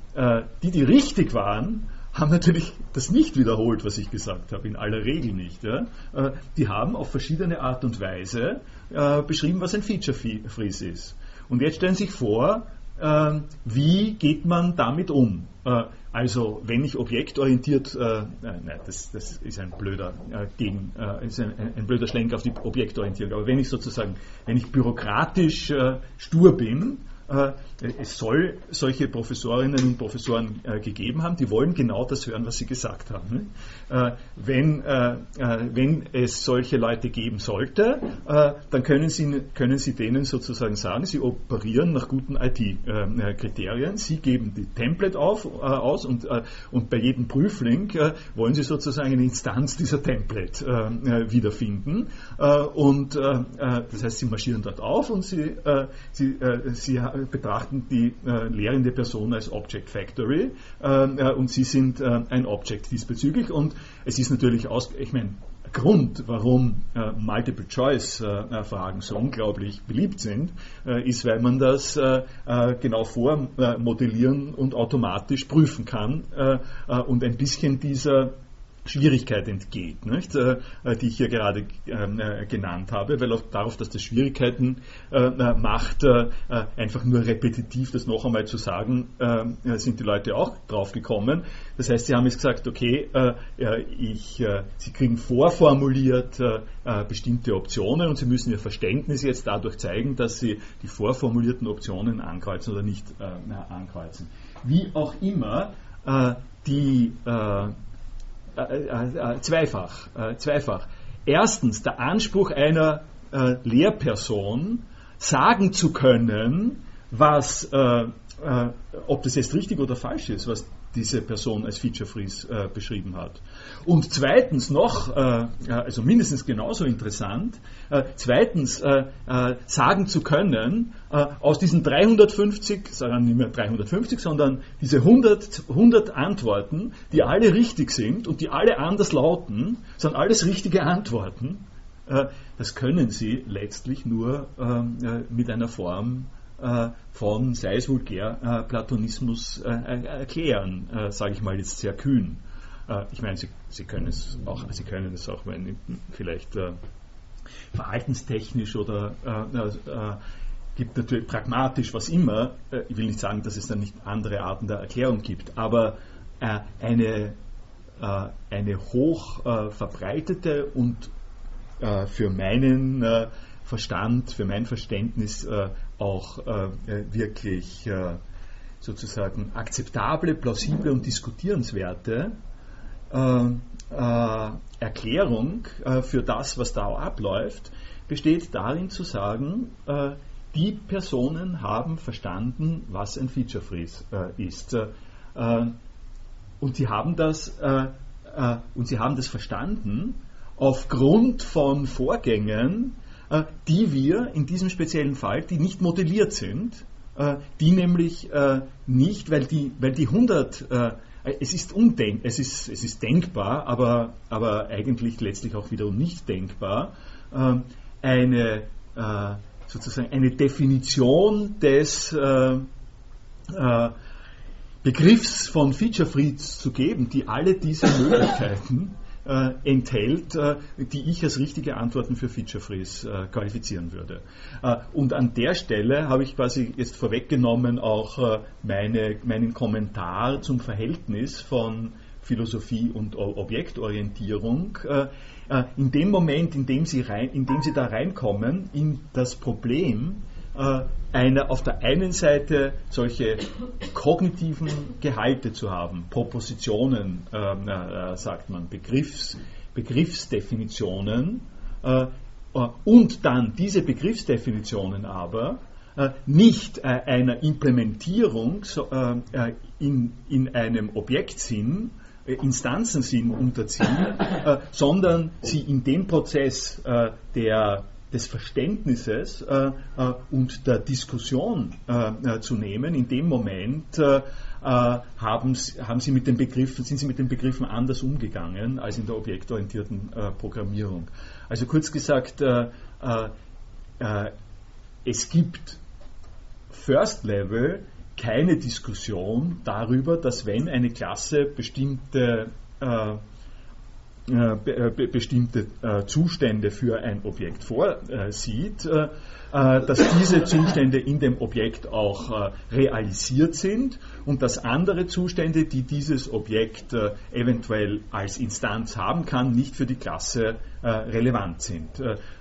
die, die richtig waren, haben natürlich das nicht wiederholt, was ich gesagt habe, in aller Regel nicht. Ja? Äh, die haben auf verschiedene Art und Weise äh, beschrieben, was ein Feature Freeze ist. Und jetzt stellen Sie sich vor, äh, wie geht man damit um? Äh, also wenn ich objektorientiert, äh, nein, das, das, ist ein blöder gegen, ist ein, ein, blöder Schlenk auf die Objektorientierung. Aber wenn ich sozusagen, wenn ich bürokratisch stur bin äh, es soll solche Professorinnen und Professoren äh, gegeben haben, die wollen genau das hören, was sie gesagt haben. Äh, wenn, wenn es solche Leute geben sollte, dann können sie, können sie denen sozusagen sagen, sie operieren nach guten IT-Kriterien, sie geben die Template auf, aus und, und bei jedem Prüfling wollen sie sozusagen eine Instanz dieser Template wiederfinden. und das heißt, sie marschieren dort auf und sie, sie, sie betrachten die lehrende Person als Object Factory und sie sind ein Object diesbezüglich. Und es ist natürlich aus, ich meine, Grund, warum äh, Multiple-Choice-Fragen äh, so unglaublich beliebt sind, äh, ist, weil man das äh, äh, genau vormodellieren und automatisch prüfen kann äh, und ein bisschen dieser Schwierigkeit entgeht, nicht, äh, die ich hier gerade äh, genannt habe, weil auch darauf, dass das Schwierigkeiten äh, macht, einfach nur repetitiv das noch einmal zu sagen, sind die Leute auch drauf gekommen. Das heißt, sie haben jetzt gesagt, okay, ich, sie kriegen vorformuliert bestimmte Optionen und sie müssen ihr Verständnis jetzt dadurch zeigen, dass sie die vorformulierten Optionen ankreuzen oder nicht ankreuzen. Wie auch immer, die äh, äh, äh, zweifach, zweifach. Erstens, der Anspruch einer äh, Lehrperson, sagen zu können, was, ob das jetzt richtig oder falsch ist, was diese Person als Feature Freeze äh, beschrieben hat. Und zweitens noch, äh, also mindestens genauso interessant, äh, zweitens äh, äh, sagen zu können, äh, aus diesen 350, sagen nicht mehr 350, sondern diese 100, 100 Antworten, die alle richtig sind und die alle anders lauten, sind alles richtige Antworten. das können Sie letztlich nur mit einer Form äh, von, sei es vulgär, äh, Platonismus äh, erklären, sage ich mal jetzt sehr kühn. ich meine, Sie, Sie, können es auch, Sie können es auch, wenn vielleicht verhaltenstechnisch oder gibt natürlich pragmatisch was immer. ich will nicht sagen, dass es dann nicht andere Arten der Erklärung gibt, aber eine, eine hoch verbreitete und für meinen Verstand, für mein Verständnis äh, auch äh, wirklich äh, sozusagen akzeptable, plausible und diskutierenswerte äh, äh, Erklärung äh, für das, was da abläuft, besteht darin zu sagen, die Personen haben verstanden, was ein Feature Freeze ist. und sie haben das und sie haben das verstanden aufgrund von Vorgängen, die wir in diesem speziellen Fall, die nicht modelliert sind, äh, die nämlich äh, nicht, weil die, weil die 100, es ist undenk, es ist, es ist denkbar, aber, aber eigentlich letztlich auch wiederum nicht denkbar, eine sozusagen eine Definition des Begriffs von Feature Freeze zu geben, die alle diese Möglichkeiten äh, enthält, äh, die ich als richtige Antworten für Feature Freeze äh, qualifizieren würde. Äh, und an der Stelle habe ich quasi jetzt vorweggenommen auch äh, meine, meinen Kommentar zum Verhältnis von Philosophie und Objektorientierung. Äh, in dem Moment, in dem Sie, rein, in dem Sie da reinkommen, in das Problem, eine, auf der einen Seite solche kognitiven Gehalte zu haben, Propositionen, ähm, äh, sagt man, Begriffs, Begriffsdefinitionen, äh, äh, und dann diese Begriffsdefinitionen aber äh, nicht äh, einer Implementierung so, in, in einem Objektsinn, Instanzensinn unterziehen, sondern sie in dem Prozess der des Verständnisses äh, äh, und der Diskussion äh, äh zu nehmen. In dem Moment äh, äh, haben, haben, sie mit den Begriffen, sind sie mit den Begriffen anders umgegangen als in der objektorientierten Programmierung. Also kurz gesagt, es gibt First Level keine Diskussion darüber, dass wenn eine Klasse bestimmte bestimmte äh, Zustände für ein Objekt vorsieht, dass diese Zustände in dem Objekt auch realisiert sind und dass andere Zustände, die dieses Objekt eventuell als Instanz haben kann, nicht für die Klasse relevant sind.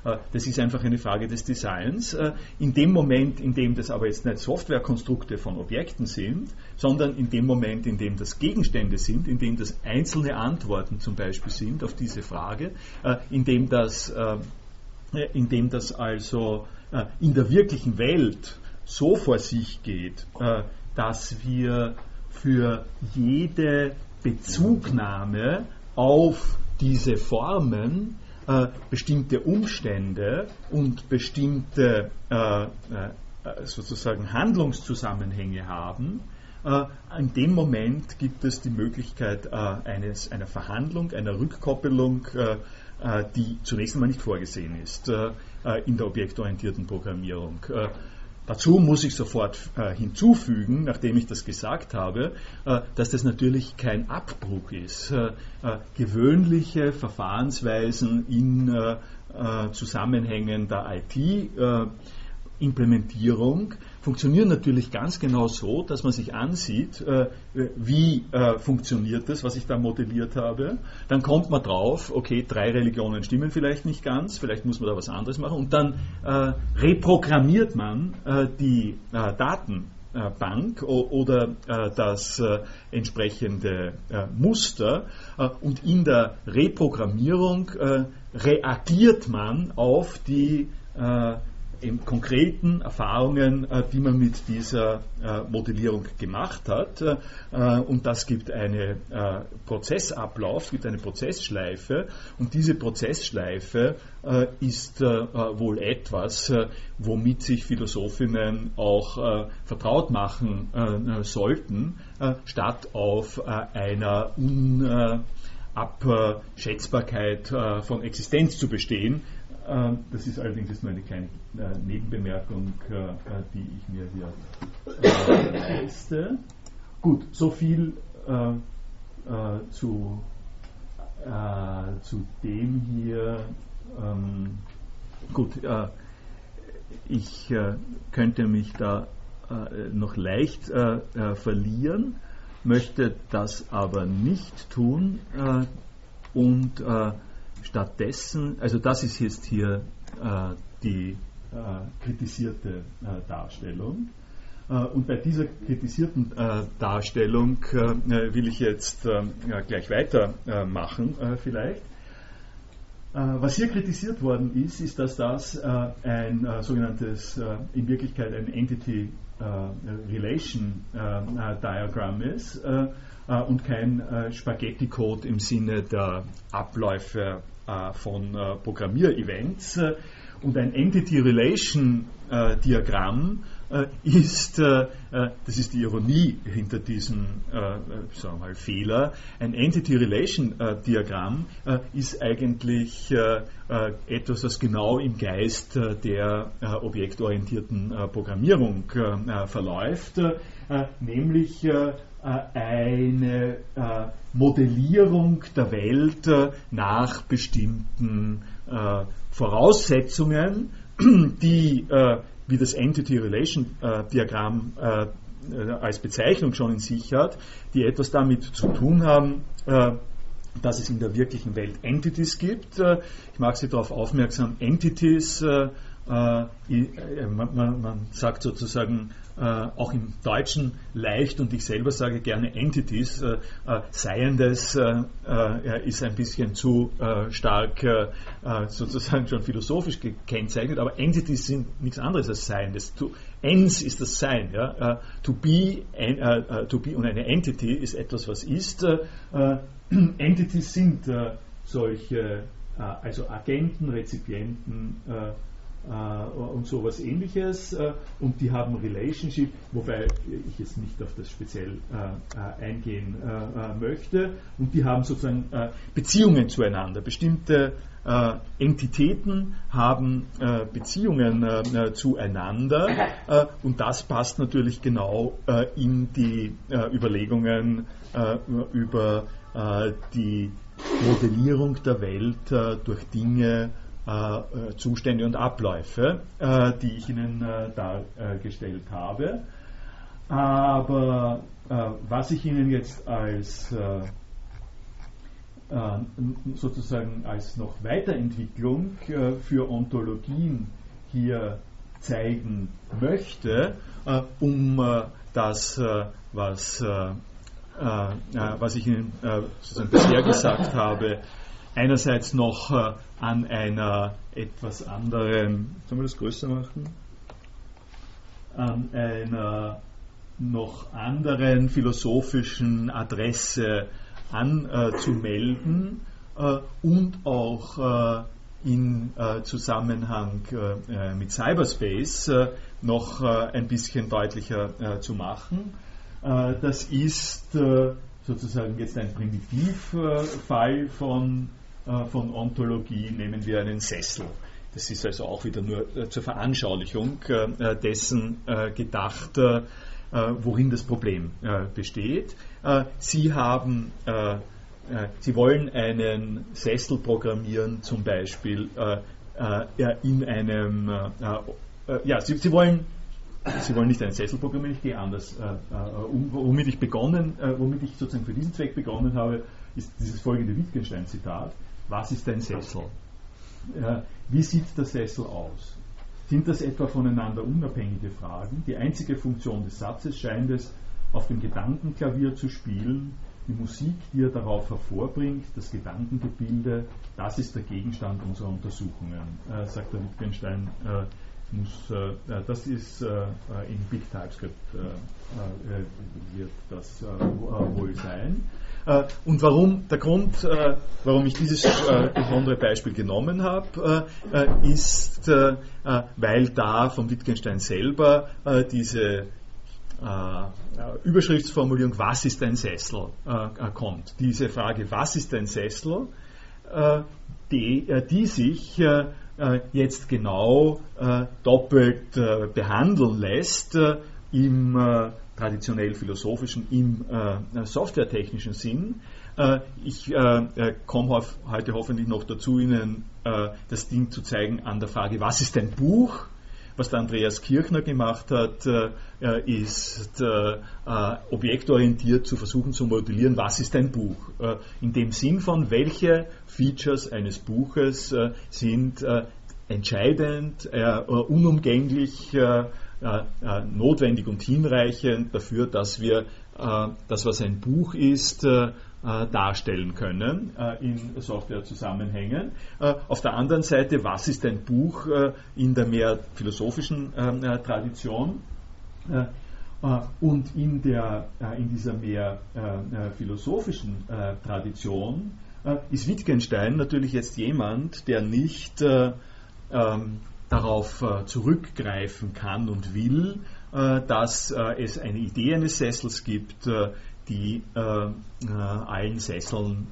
Das ist einfach eine Frage des Designs. In dem Moment, in dem das aber jetzt nicht Softwarekonstrukte von Objekten sind, sondern in dem Moment, in dem das Gegenstände sind, in dem das einzelne Antworten zum Beispiel sind, auf diese Frage, äh, indem das, äh, indem das also äh, in der wirklichen Welt so vor sich geht, dass wir für jede Bezugnahme auf diese Formen äh, bestimmte Umstände und bestimmte äh, äh, sozusagen Handlungszusammenhänge haben, in dem Moment gibt es die Möglichkeit eines, einer Verhandlung, einer Rückkoppelung, die zunächst einmal nicht vorgesehen ist in der objektorientierten Programmierung. Dazu muss ich sofort äh, hinzufügen, nachdem ich das gesagt habe, äh, dass das natürlich kein Abbruch ist. Äh, äh gewöhnliche Verfahrensweisen in äh, äh, Zusammenhängen der IT-Implementierung funktionieren natürlich ganz genau so, dass man sich ansieht, äh, wie äh, funktioniert das, was ich da modelliert habe. Dann kommt man drauf, okay, drei Religionen stimmen vielleicht nicht ganz, vielleicht muss man da was anderes machen. Und dann äh, reprogrammiert man die Datenbank oder das entsprechende Muster und in der Reprogrammierung reagiert man auf die konkreten Erfahrungen, äh, die man mit dieser äh, Modellierung gemacht hat. Äh, und das gibt einen Prozessablauf, gibt eine Prozessschleife. Und diese Prozessschleife ist wohl etwas, womit sich Philosophinnen auch vertraut machen sollten, statt auf einer Unabschätzbarkeit von Existenz zu bestehen, das ist allerdings jetzt nur eine kleine äh, Nebenbemerkung, äh, äh, die ich mir hier leiste. Gut, so viel zu, zu dem hier. Ähm, gut, ich könnte mich da noch leicht verlieren, möchte das aber nicht tun und Stattdessen, also das ist jetzt hier äh, die äh, kritisierte äh, Darstellung. Äh, und bei dieser kritisierten äh, Darstellung äh, will ich jetzt gleich weitermachen vielleicht. Was hier kritisiert worden ist, ist, dass das ein sogenanntes, in Wirklichkeit ein Entity Relation Diagramm ist und kein Spaghetti-Code im Sinne der Abläufe von äh, Programmierevents. Und ein Entity Relation äh, Diagramm ist, das ist die Ironie hinter diesem sagen mal, Fehler, ein Entity Relation Diagramm ist eigentlich etwas, das genau im Geist der objektorientierten Programmierung verläuft, nämlich eine Modellierung der Welt äh, nach bestimmten äh, Voraussetzungen, die, äh, wie das Entity Relation Diagramm als Bezeichnung schon in sich hat, die etwas damit zu tun haben, dass es in der wirklichen Welt Entities gibt. Ich mag Sie darauf aufmerksam, Entities, man, man, sagt sozusagen äh, auch im Deutschen leicht und ich selber sage gerne Entities. Äh, äh, Seiendes ist ein bisschen zu stark sozusagen schon philosophisch gekennzeichnet, aber Entities sind nichts anderes als Seiendes. To, ens ist das Sein. Ja? to, be, to be und eine Entity ist etwas, was ist. Entities sind solche, also Agenten, Rezipienten, äh, und sowas ähnliches. Äh, und die haben Relationship, wobei ich jetzt nicht auf das speziell äh, eingehen möchte. Und die haben sozusagen Beziehungen zueinander. Bestimmte Entitäten haben Beziehungen zueinander. Und das passt natürlich genau in die Überlegungen über die Modellierung der Welt durch Dinge, äh, äh, Zustände und Abläufe, äh, die ich Ihnen dargestellt habe. Aber was ich Ihnen jetzt als sozusagen als noch Weiterentwicklung für Ontologien hier zeigen möchte, um das, was, was ich Ihnen bisher gesagt habe, einerseits noch äh, an einer etwas anderen, sollen wir das größer machen? An einer noch anderen philosophischen Adresse anzumelden äh, und auch äh, in Zusammenhang mit Cyberspace noch ein bisschen deutlicher zu machen. das ist sozusagen jetzt ein Primitivfall von, von Ontologie. Nehmen wir einen Sessel. Das ist also auch wieder nur zur Veranschaulichung dessen gedacht, worin das Problem besteht. Sie haben Sie wollen einen Sessel programmieren, zum Beispiel in einem, ja, Sie, wollen Sie wollen nicht einen Sessel programmieren, ich gehe anders. Womit ich begonnen, womit ich sozusagen für diesen Zweck begonnen habe, ist dieses folgende Wittgenstein-Zitat. Was ist ein Sessel? Wie sieht der Sessel aus? Sind das etwa voneinander unabhängige Fragen? Die einzige Funktion des Satzes scheint es, auf dem Gedankenklavier zu spielen. Die Musik, die er darauf hervorbringt, das Gedankengebilde, das ist der Gegenstand unserer Untersuchungen, äh, sagt der Wittgenstein. Äh, muss, äh, das ist äh, in Big TypeScript äh, wird das wohl sein. Und warum, der Grund, warum ich dieses besondere Beispiel genommen habe, ist, weil da von Wittgenstein selber diese Überschriftsformulierung, was ist ein Sessel, kommt. Diese Frage, was ist ein Sessel, die, die sich jetzt genau doppelt behandeln lässt im traditionell philosophischen, im äh, softwaretechnischen Sinn. Äh, ich äh, komme heute hoffentlich noch dazu, Ihnen das Ding zu zeigen an der Frage, was ist ein Buch? Was der Andreas Kirchner gemacht hat, ist objektorientiert zu versuchen zu modellieren, was ist ein Buch. in dem Sinn von, welche Features eines Buches sind entscheidend, unumgänglich äh, äh, notwendig und hinreichend dafür, dass wir äh, das, was ein Buch ist, darstellen können in Softwarezusammenhängen. Auf der anderen Seite, was ist ein Buch in der mehr philosophischen Tradition? Und in, der, in dieser mehr philosophischen Tradition ist Wittgenstein natürlich jetzt jemand, der nicht ähm, darauf äh, zurückgreifen kann und will, äh, dass äh, es eine Idee eines Sessels gibt, die allen Sesseln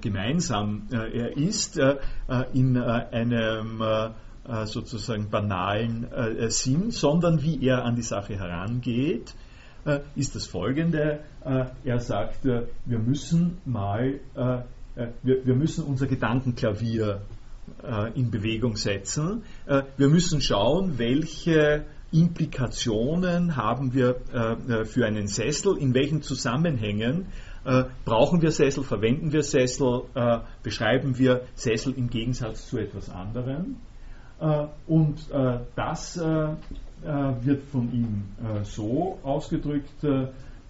gemeinsam ist, in einem sozusagen banalen Sinn, sondern wie er an die Sache herangeht, ist das folgende. er sagt, wir müssen mal, wir müssen unser Gedankenklavier in Bewegung setzen. Äh, wir müssen schauen, welche Implikationen haben wir äh, für einen Sessel, in welchen Zusammenhängen brauchen wir Sessel, verwenden wir Sessel, beschreiben wir Sessel im Gegensatz zu etwas anderem. und das wird von ihm so ausgedrückt,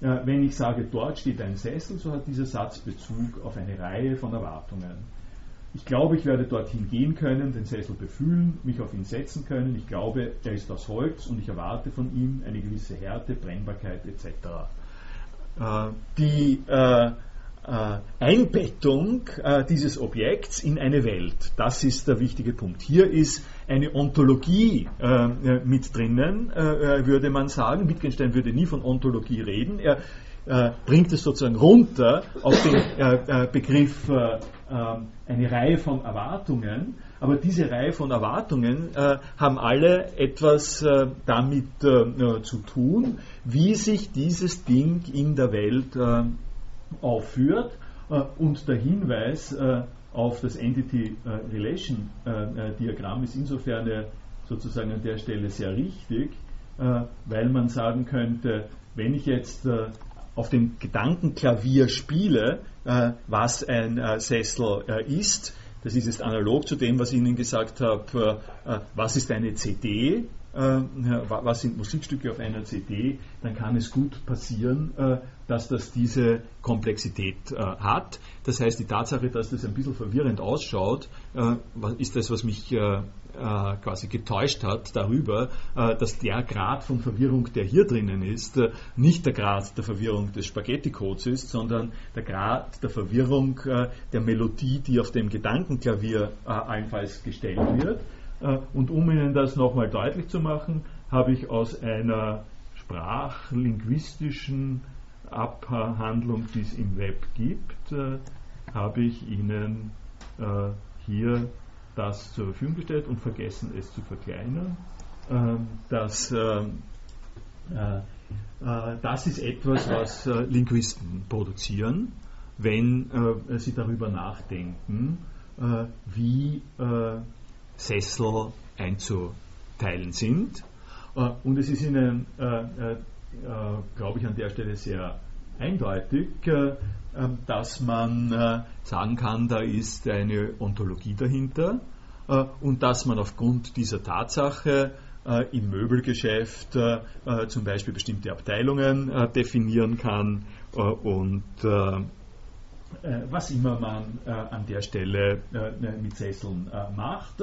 wenn ich sage, dort steht ein Sessel, so hat dieser Satz Bezug auf eine Reihe von Erwartungen. Ich glaube, ich werde dorthin gehen können, den Sessel befühlen, mich auf ihn setzen können. Ich glaube, er ist aus Holz und ich erwarte von ihm eine gewisse Härte, Brennbarkeit etc. Äh, die äh, äh, Einbettung dieses Objekts in eine Welt, das ist der wichtige Punkt. Hier ist eine Ontologie mit drinnen, würde man sagen. Wittgenstein würde nie von Ontologie reden. Er bringt es sozusagen runter auf den Begriff eine Reihe von Erwartungen, aber diese Reihe von Erwartungen äh, haben alle etwas äh, damit äh, zu tun, wie sich dieses Ding in der Welt äh, aufführt äh, und der Hinweis äh, auf das Entity Relation Diagramm ist insofern sozusagen an der Stelle sehr richtig, weil man sagen könnte, wenn ich jetzt auf dem Gedankenklavier spiele, äh, was ein äh, Sessel äh, ist. Das ist jetzt analog zu dem, was ich Ihnen gesagt habe, äh, was ist eine CD. Äh, was sind Musikstücke auf einer CD, dann kann es gut passieren, äh, dass das diese Komplexität äh, hat. Das heißt, die Tatsache, dass das ein bisschen verwirrend ausschaut, ist das, was mich quasi getäuscht hat darüber, dass der Grad von Verwirrung, der hier drinnen ist, nicht der Grad der Verwirrung des Spaghetti-Codes ist, sondern der Grad der Verwirrung der Melodie, die auf dem Gedankenklavier allenfalls gestellt wird. Äh, und um Ihnen das nochmal deutlich zu machen, habe ich aus einer sprachlinguistischen Abhandlung, die es im Web gibt, äh, habe ich Ihnen äh, hier das zur Verfügung gestellt und vergessen es zu verkleinern. Ähm, das, das ist etwas, was Linguisten produzieren, wenn sie darüber nachdenken, wie Sessel einzuteilen sind. Äh, und es ist Ihnen, äh, äh, glaube ich, an der Stelle sehr eindeutig, dass man sagen kann, da ist eine Ontologie dahinter und dass man aufgrund dieser Tatsache im Möbelgeschäft zum Beispiel bestimmte Abteilungen definieren kann und was immer man an der Stelle mit Sesseln macht.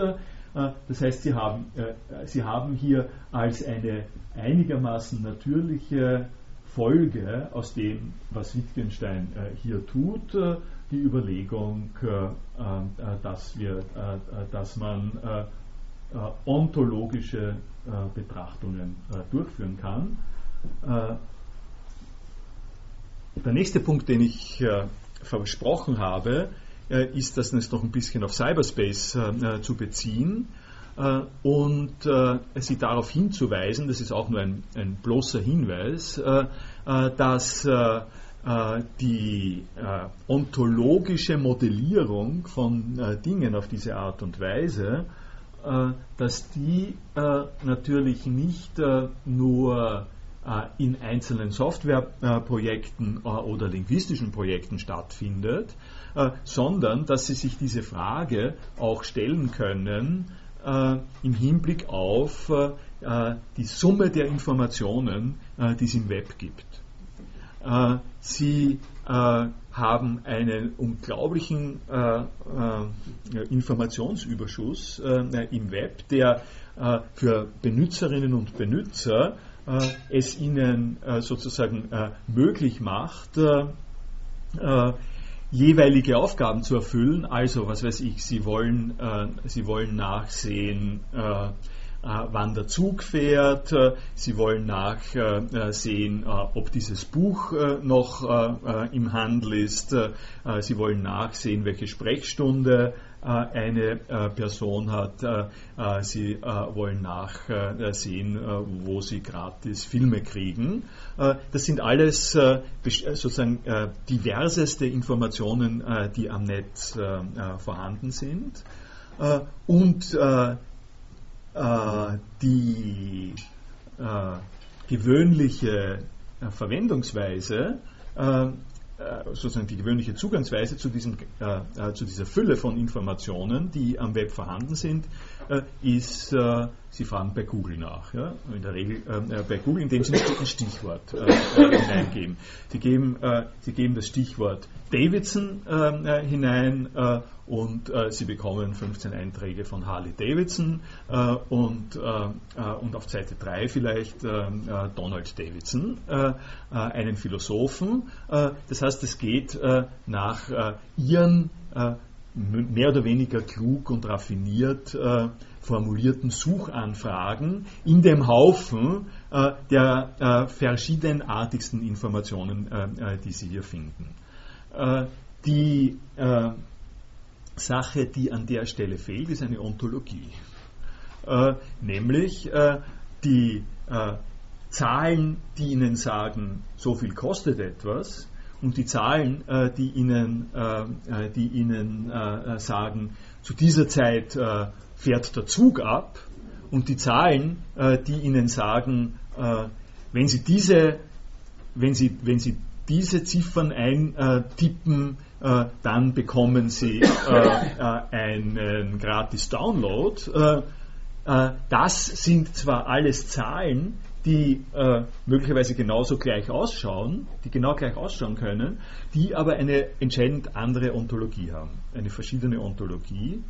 Äh, das heißt, Sie haben, äh, Sie haben hier als eine einigermaßen natürliche Folge aus dem, was Wittgenstein äh, hier tut, die Überlegung, dass, wir, dass man ontologische Betrachtungen durchführen kann. Der nächste Punkt, den ich versprochen habe, äh, ist das noch ein bisschen auf Cyberspace äh, zu beziehen äh, und sie darauf hinzuweisen, das ist auch nur ein, ein bloßer Hinweis, dass die ontologische Modellierung von Dingen auf diese Art und Weise, dass die natürlich nicht nur in einzelnen Softwareprojekten oder linguistischen Projekten stattfindet, äh, sondern dass sie sich diese Frage auch stellen können äh, im Hinblick auf äh, die Summe der Informationen, die es im Web gibt. sie haben einen unglaublichen Informationsüberschuss im Web, der für Benutzerinnen und Benutzer es ihnen sozusagen möglich macht, jeweilige Aufgaben zu erfüllen. Also, was weiß ich, Sie wollen, äh, Sie wollen nachsehen, äh, äh, wann der Zug fährt, äh, Sie wollen nachsehen, äh, ob dieses Buch noch im Handel ist, Sie wollen nachsehen, welche Sprechstunde eine Person hat, Sie wollen nachsehen, wo Sie gratis Filme kriegen. Das sind alles sozusagen diverseste Informationen, die am Netz vorhanden sind. Und äh, die äh, gewöhnliche äh, Verwendungsweise, äh, sozusagen die gewöhnliche Zugangsweise zu, diesem, zu dieser Fülle von Informationen, die am Web vorhanden sind, ist, Sie fragen bei Google nach. Ja? In der Regel bei Google, indem Sie ein Stichwort hineingeben. Sie geben, Sie geben das Stichwort Davidson hinein und äh, sie bekommen 15 Einträge von Harley Davidson äh, und, äh, äh und auf Seite 3 vielleicht äh, äh, Donald Davidson, einen Philosophen. das heißt, es geht nach ihren mehr oder weniger klug und raffiniert formulierten Suchanfragen in dem Haufen der verschiedenartigsten Informationen, die Sie hier finden. die Sache, die an der Stelle fehlt, ist eine Ontologie. Äh, nämlich äh, die äh, Zahlen, die Ihnen sagen, so viel kostet etwas, und die Zahlen, äh, die Ihnen, äh, äh, die Ihnen sagen, zu dieser Zeit fährt der Zug ab, und die Zahlen, die Ihnen sagen, wenn Sie diese, wenn Sie, wenn Sie diese Ziffern eintippen, dann bekommen Sie einen gratis Download. das sind zwar alles Zahlen, die äh, möglicherweise genauso gleich ausschauen, die genau gleich ausschauen können, die aber eine entscheidend andere Ontologie haben, eine verschiedene Ontologie.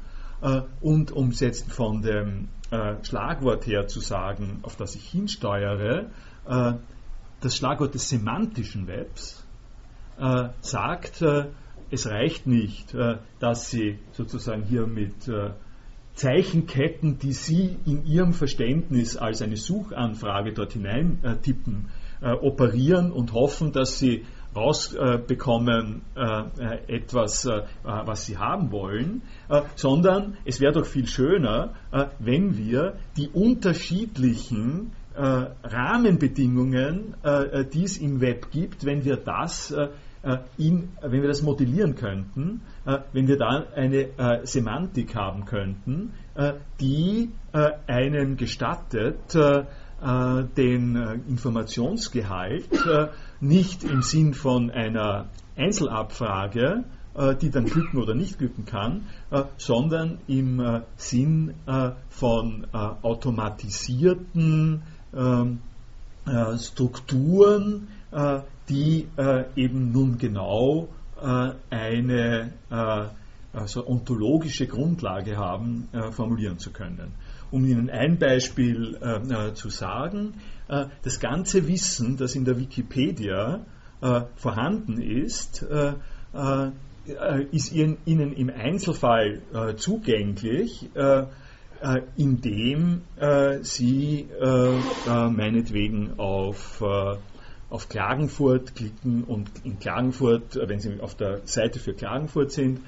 Äh, und um es jetzt von dem äh, Schlagwort her zu sagen, auf das ich hinsteuere, äh, das Schlagwort des semantischen Webs äh, sagt, äh, es reicht nicht, dass Sie sozusagen hier mit Zeichenketten, die Sie in Ihrem Verständnis als eine Suchanfrage dort hinein äh, tippen, äh, operieren und hoffen, dass Sie rausbekommen äh, etwas, was Sie haben wollen, sondern es wäre doch viel schöner, wenn wir die unterschiedlichen Rahmenbedingungen, die es im Web gibt, wenn wir das äh, in, wenn wir das modellieren könnten, äh, wenn wir da eine äh, Semantik haben könnten, die einen gestattet, den Informationsgehalt nicht im Sinn von einer Einzelabfrage, die dann glücken oder nicht glücken kann, sondern im Sinn von automatisierten ähm, Strukturen, die äh, eben nun genau äh, eine äh, also ontologische Grundlage haben, äh, formulieren zu können. Um Ihnen ein Beispiel äh, zu sagen, äh, das ganze Wissen, das in der Wikipedia vorhanden ist, ist Ihnen im Einzelfall zugänglich, indem Sie meinetwegen auf auf Klagenfurt klicken und in Klagenfurt, äh, wenn Sie auf der Seite für Klagenfurt sind,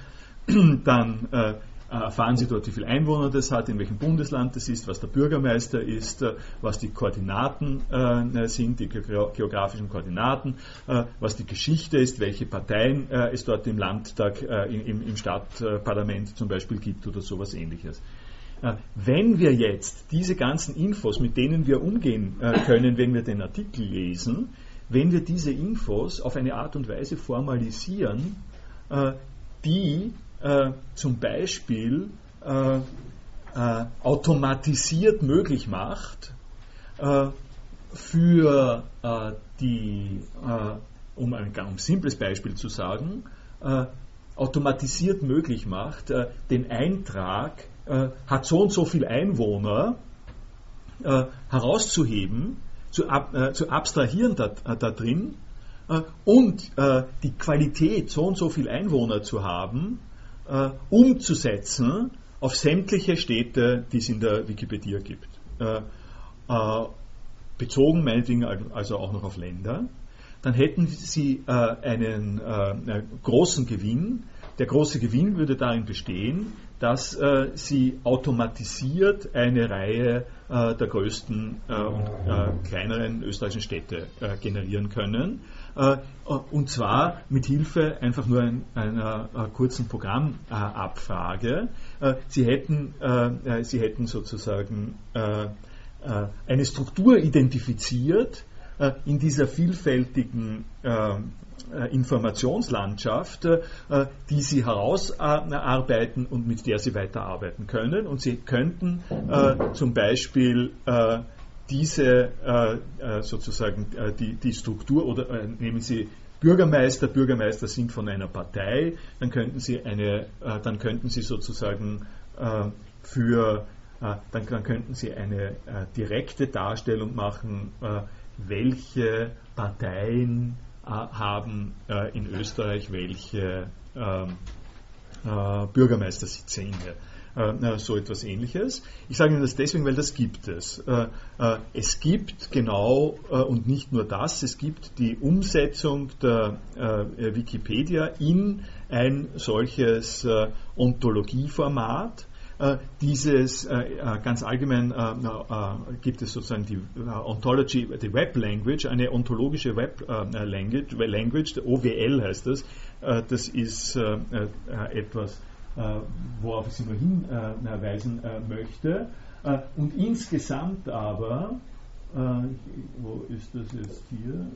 dann äh, erfahren Sie dort, wie viele Einwohner das hat, in welchem Bundesland das ist, was der Bürgermeister ist, äh, was die Koordinaten äh, sind, die geografischen Koordinaten, äh, was die Geschichte ist, welche Parteien äh, es dort im Landtag, im, im, Stadtparlament zum Beispiel gibt oder sowas ähnliches. Wenn wir jetzt diese ganzen Infos, mit denen wir umgehen können, wenn wir den Artikel lesen, wenn wir diese Infos auf eine Art und Weise formalisieren, äh, die äh, zum Beispiel äh, automatisiert möglich macht, für die, um ein ganz simples Beispiel zu sagen, automatisiert möglich macht, den Eintrag, hat so und so viel Einwohner, herauszuheben zu, ab, äh, zu abstrahieren da, äh, da drin äh, und äh, die Qualität, so und so viel Einwohner zu haben, äh, umzusetzen auf sämtliche Städte, die es in der Wikipedia gibt. Äh, bezogen meinetwegen also auch noch auf Länder. Dann hätten sie einen großen Gewinn. Der große Gewinn würde darin bestehen, dass äh, sie automatisiert eine Reihe äh, der größten äh, und äh, kleineren österreichischen Städte äh, generieren können. Äh, und zwar mit Hilfe einfach nur ein, einer kurzen Programmabfrage. sie, hätten, sie hätten sozusagen eine Struktur identifiziert in dieser vielfältigen Informationslandschaft, äh, die Sie herausarbeiten und mit der Sie weiterarbeiten können. Und Sie könnten äh, zum Beispiel diese sozusagen die, die Struktur oder nehmen Sie Bürgermeister, Bürgermeister sind von einer Partei, dann könnten Sie eine, dann könnten Sie sozusagen für dann, dann, könnten Sie eine direkte Darstellung machen, welche Parteien äh, haben äh, in Österreich welche ähm, äh, Bürgermeistersitze inne so etwas ähnliches. Ich sage Ihnen das deswegen, weil das gibt es. Es gibt genau und nicht nur das, es gibt die Umsetzung der Wikipedia in ein solches Ontologieformat, äh, dieses äh, äh, ganz allgemein gibt es sozusagen die Ontology, die Web Language, eine ontologische Web Language, Language, OWL heißt das. das ist etwas, worauf ich Sie nur hinweisen möchte. und insgesamt aber, wo ist das jetzt hier?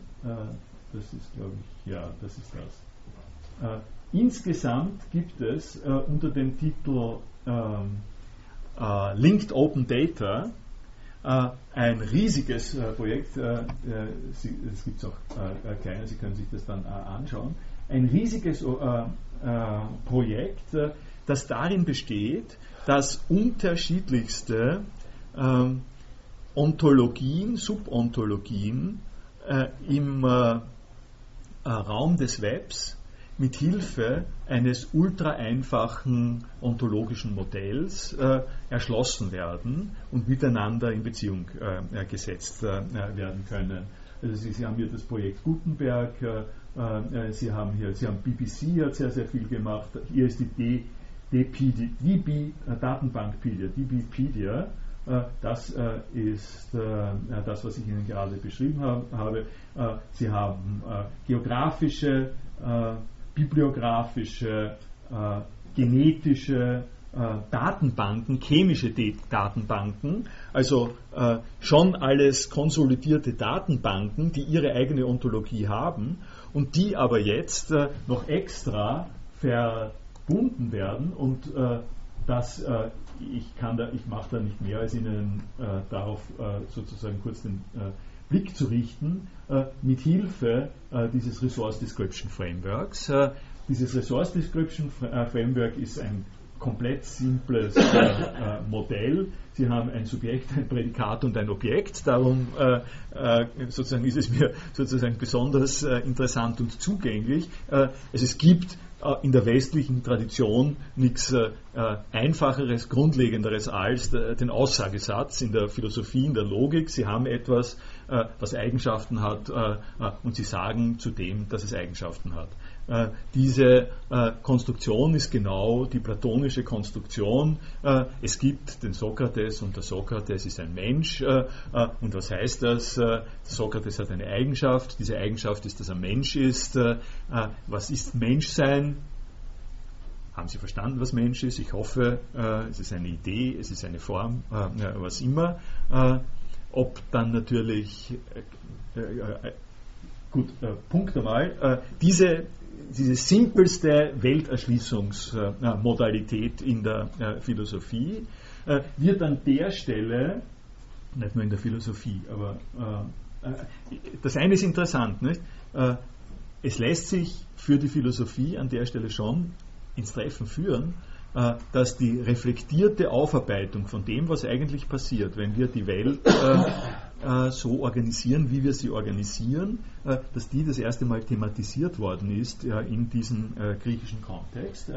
das ist, glaube ich, ja, das ist das. Insgesamt gibt es äh, unter dem Titel äh, äh, Linked Open Data, äh, ein riesiges äh, Projekt, es gibt es auch kleiner, Sie können sich das dann anschauen, ein riesiges Projekt, das darin besteht, dass unterschiedlichste ähm, Ontologien, Subontologien im Raum des Webs mit Hilfe eines ultra einfachen ontologischen Modells äh, erschlossen werden und miteinander in Beziehung äh, gesetzt äh, werden können. Also Sie, Sie, haben hier das Projekt Gutenberg, äh, äh, Sie haben hier, Sie haben BBC hat sehr, sehr viel gemacht, hier ist die DB, DB Datenbankpedia, DBpedia, das ist das, was ich Ihnen gerade beschrieben habe. Sie haben geografische bibliografische, äh, genetische äh, Datenbanken, chemische Datenbanken, also äh, schon alles konsolidierte Datenbanken, die ihre eigene Ontologie haben und die aber jetzt äh, noch extra verbunden werden und äh, das, äh, ich da, ich mache da nicht mehr als Ihnen darauf sozusagen kurz den Blick zu richten, äh, mit Hilfe äh, dieses Resource Description Frameworks. Äh, dieses Resource Description Framework ist ein komplett simples äh, Modell. Sie haben ein Subjekt, ein Prädikat und ein Objekt. Darum äh, äh, sozusagen ist es mir sozusagen besonders interessant und zugänglich. also es gibt in der westlichen Tradition nichts einfacheres, grundlegenderes als den Aussagesatz in der Philosophie, in der Logik. Sie haben etwas, äh, was Eigenschaften hat äh, äh, und sie sagen zudem, dass es Eigenschaften hat. Diese Konstruktion ist genau die platonische Konstruktion. Es gibt den Sokrates und der Sokrates ist ein Mensch. Und was heißt das? Sokrates hat eine Eigenschaft. Diese Eigenschaft ist, dass er Mensch ist. Was ist Menschsein? Haben Sie verstanden, was Mensch ist? Ich hoffe, es ist eine Idee, es ist eine Form, was immer ob dann natürlich, äh, äh, äh gut, äh, Punkt einmal, äh, diese, diese simpelste Welterschließungsmodalität in der Philosophie wird an der Stelle, nicht nur in der Philosophie, aber das eine ist interessant, nicht? es lässt sich für die Philosophie an der Stelle schon ins Treffen führen, äh, dass die reflektierte Aufarbeitung von dem, was eigentlich passiert, wenn wir die Welt äh, äh, so organisieren, wie wir sie organisieren, dass die das erste Mal thematisiert worden ist in diesem griechischen Kontext.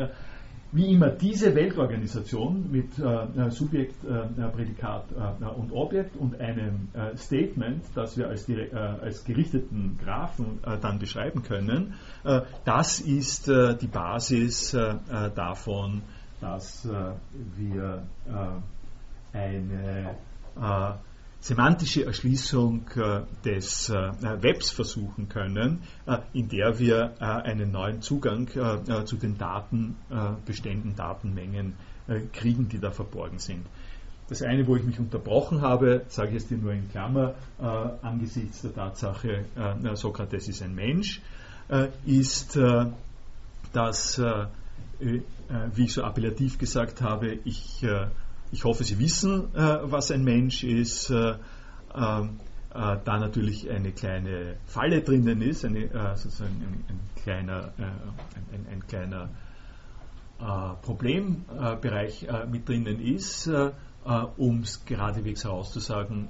Wie immer, diese Weltorganisation mit Subjekt, Prädikat und Objekt und einem Statement, das wir als, als gerichteten Graphen dann beschreiben können, das ist die Basis davon, dass äh, wir äh, eine äh, semantische Erschließung des Webs versuchen können, in der wir einen neuen Zugang zu den Datenbeständen, Datenmengen kriegen, die da verborgen sind. Das eine, wo ich mich unterbrochen habe, sage ich jetzt hier nur in Klammer, angesichts der Tatsache, Sokrates ist ein Mensch, ist, dass äh, wie ich so appellativ gesagt habe, ich, äh, ich hoffe, Sie wissen, äh, was ein Mensch ist. Da natürlich eine kleine Falle drinnen ist, eine, sozusagen ein, ein kleiner, ein, ein kleiner Problembereich mit drinnen ist, um es geradewegs herauszusagen,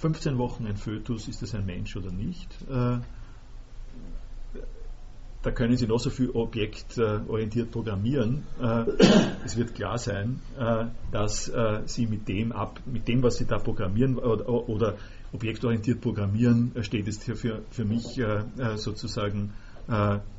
15 ähm, Wochen ein Fötus, ist das ein Mensch oder nicht? Da können Sie noch so viel objektorientiert programmieren. Äh, es wird klar sein, äh, dass äh, Sie mit dem, ab, mit dem, was Sie da programmieren oder, oder objektorientiert programmieren, steht es für, für mich sozusagen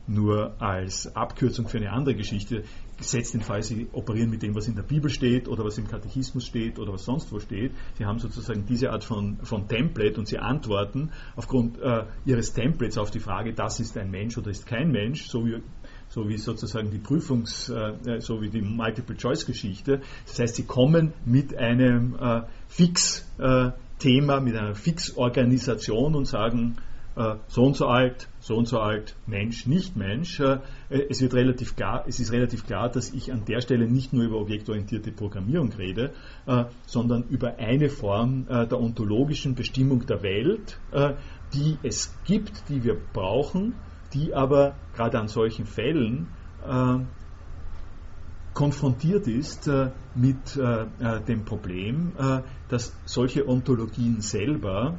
nur als Abkürzung für eine andere Geschichte gesetzt den Fall, Sie operieren mit dem, was in der Bibel steht oder was im Katechismus steht oder was sonst wo steht. Sie haben sozusagen diese Art von, von Template und Sie antworten aufgrund äh, Ihres Templates auf die Frage, das ist ein Mensch oder ist kein Mensch, so wie so wie sozusagen die Prüfungs-, äh, so wie die Multiple-Choice-Geschichte. Das heißt, Sie kommen mit einem äh, Fix-Thema, mit einer Fix-Organisation und sagen, äh, so und so alt, so und so alt, Mensch, nicht Mensch. Äh, es, wird relativ klar, es ist relativ klar, dass ich an der Stelle nicht nur über objektorientierte Programmierung rede, äh, sondern über eine Form der ontologischen Bestimmung der Welt, die es gibt, die wir brauchen, die aber gerade an solchen Fällen konfrontiert ist äh, mit äh, dem Problem, äh, dass solche Ontologien selber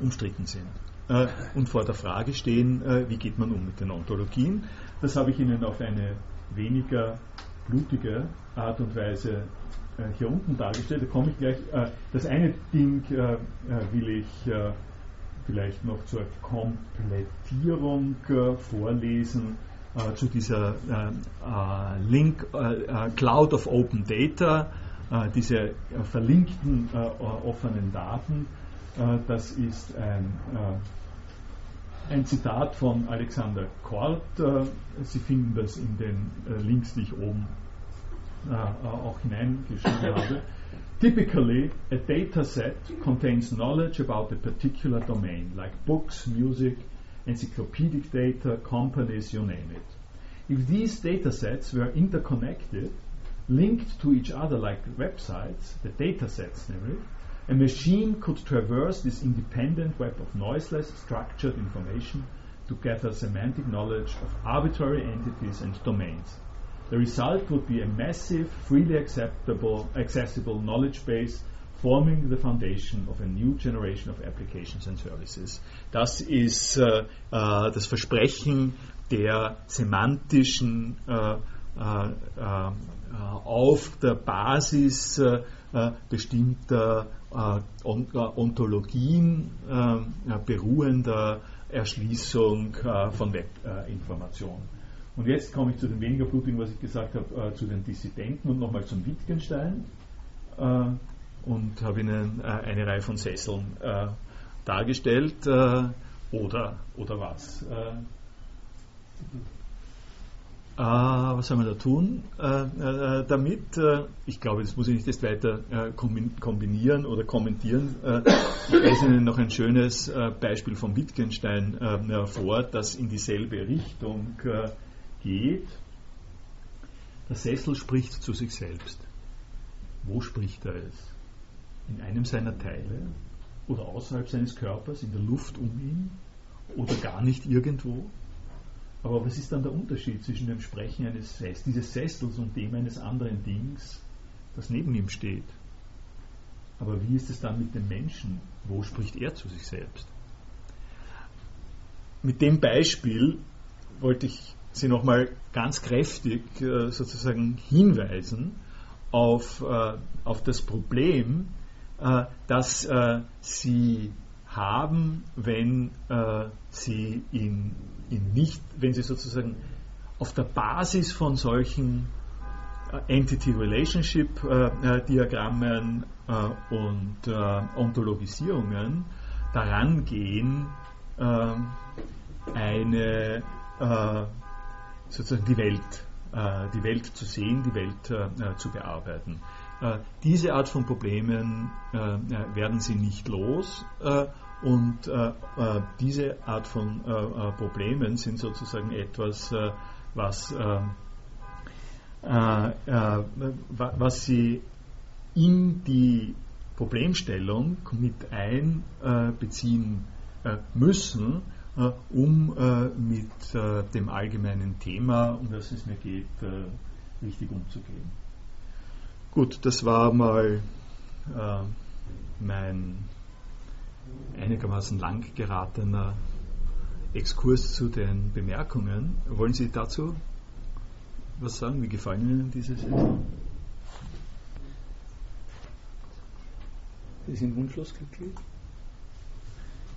umstritten sind äh, und vor der Frage stehen, äh, wie geht man um mit den Ontologien. Das habe ich Ihnen auf eine weniger blutige Art und Weise äh, hier unten dargestellt. Da komme ich gleich. Äh, das eine Ding äh, will ich vielleicht noch zur Komplettierung vorlesen zu dieser Link Cloud of Open Data, diese verlinkten offenen Daten äh, das ist ein, äh, ein Zitat von Alexander Kort. Äh, Sie finden das in den Links, die ich oben auch hineingeschrieben habe. Typically, a dataset contains knowledge about a particular domain, like books, music, encyclopedic data, companies, you name it. If these datasets were interconnected, linked to each other like websites, the datasets namely, a machine could traverse this independent web of noiseless, structured information to gather semantic knowledge of arbitrary entities and domains. The result would be a massive, freely acceptable, accessible knowledge base forming the foundation of a new generation of applications and services. Das ist äh, äh, das Versprechen der semantischen äh, äh, äh, äh auf der Basis äh, äh bestimmter äh, Ontologien äh, beruhender Erschließung äh, von Webinformationen. Und jetzt komme ich zu dem weniger blutigen, was ich gesagt habe, zu den Dissidenten und nochmal zum Wittgenstein und habe Ihnen eine Reihe von Sesseln dargestellt. oder, oder was? Äh, was soll man da tun äh, äh, damit? Äh, ich glaube, das muss ich nicht jetzt weiter äh, kombinieren oder kommentieren. Äh, ich lese Ihnen noch ein schönes Beispiel von Wittgenstein vor, das in dieselbe Richtung geht. Der Sessel spricht zu sich selbst. Wo spricht er es? In einem seiner Teile oder außerhalb seines Körpers, in der Luft um ihn oder gar nicht irgendwo? Aber was ist dann der Unterschied zwischen dem Sprechen eines dieses Sessels und dem eines anderen Dings, das neben ihm steht? Aber wie ist es dann mit dem Menschen? Wo spricht er zu sich selbst? Mit dem Beispiel wollte ich Sie nochmal ganz kräftig äh, sozusagen hinweisen auf, äh, auf das Problem, äh, dass Sie haben, wenn Sie in ihn nicht, wenn Sie sozusagen auf der Basis von solchen äh, Entity Relationship äh, äh, Diagrammen und Ontologisierungen daran gehen, eine sozusagen die Welt, die Welt zu sehen, die Welt zu bearbeiten. diese Art von Problemen werden Sie nicht los und äh, äh, diese Art von äh, äh Problemen sind sozusagen etwas, äh, was, äh, was sie in die Problemstellung mit einbeziehen müssen, um mit dem allgemeinen Thema, um das es mir geht, richtig umzugehen. Gut, das war mal mein einigermaßen lang geratener Exkurs zu den Bemerkungen. Wollen Sie dazu was sagen? Wie gefallen Ihnen diese Sitzung? Sie sind wunschlos glücklich?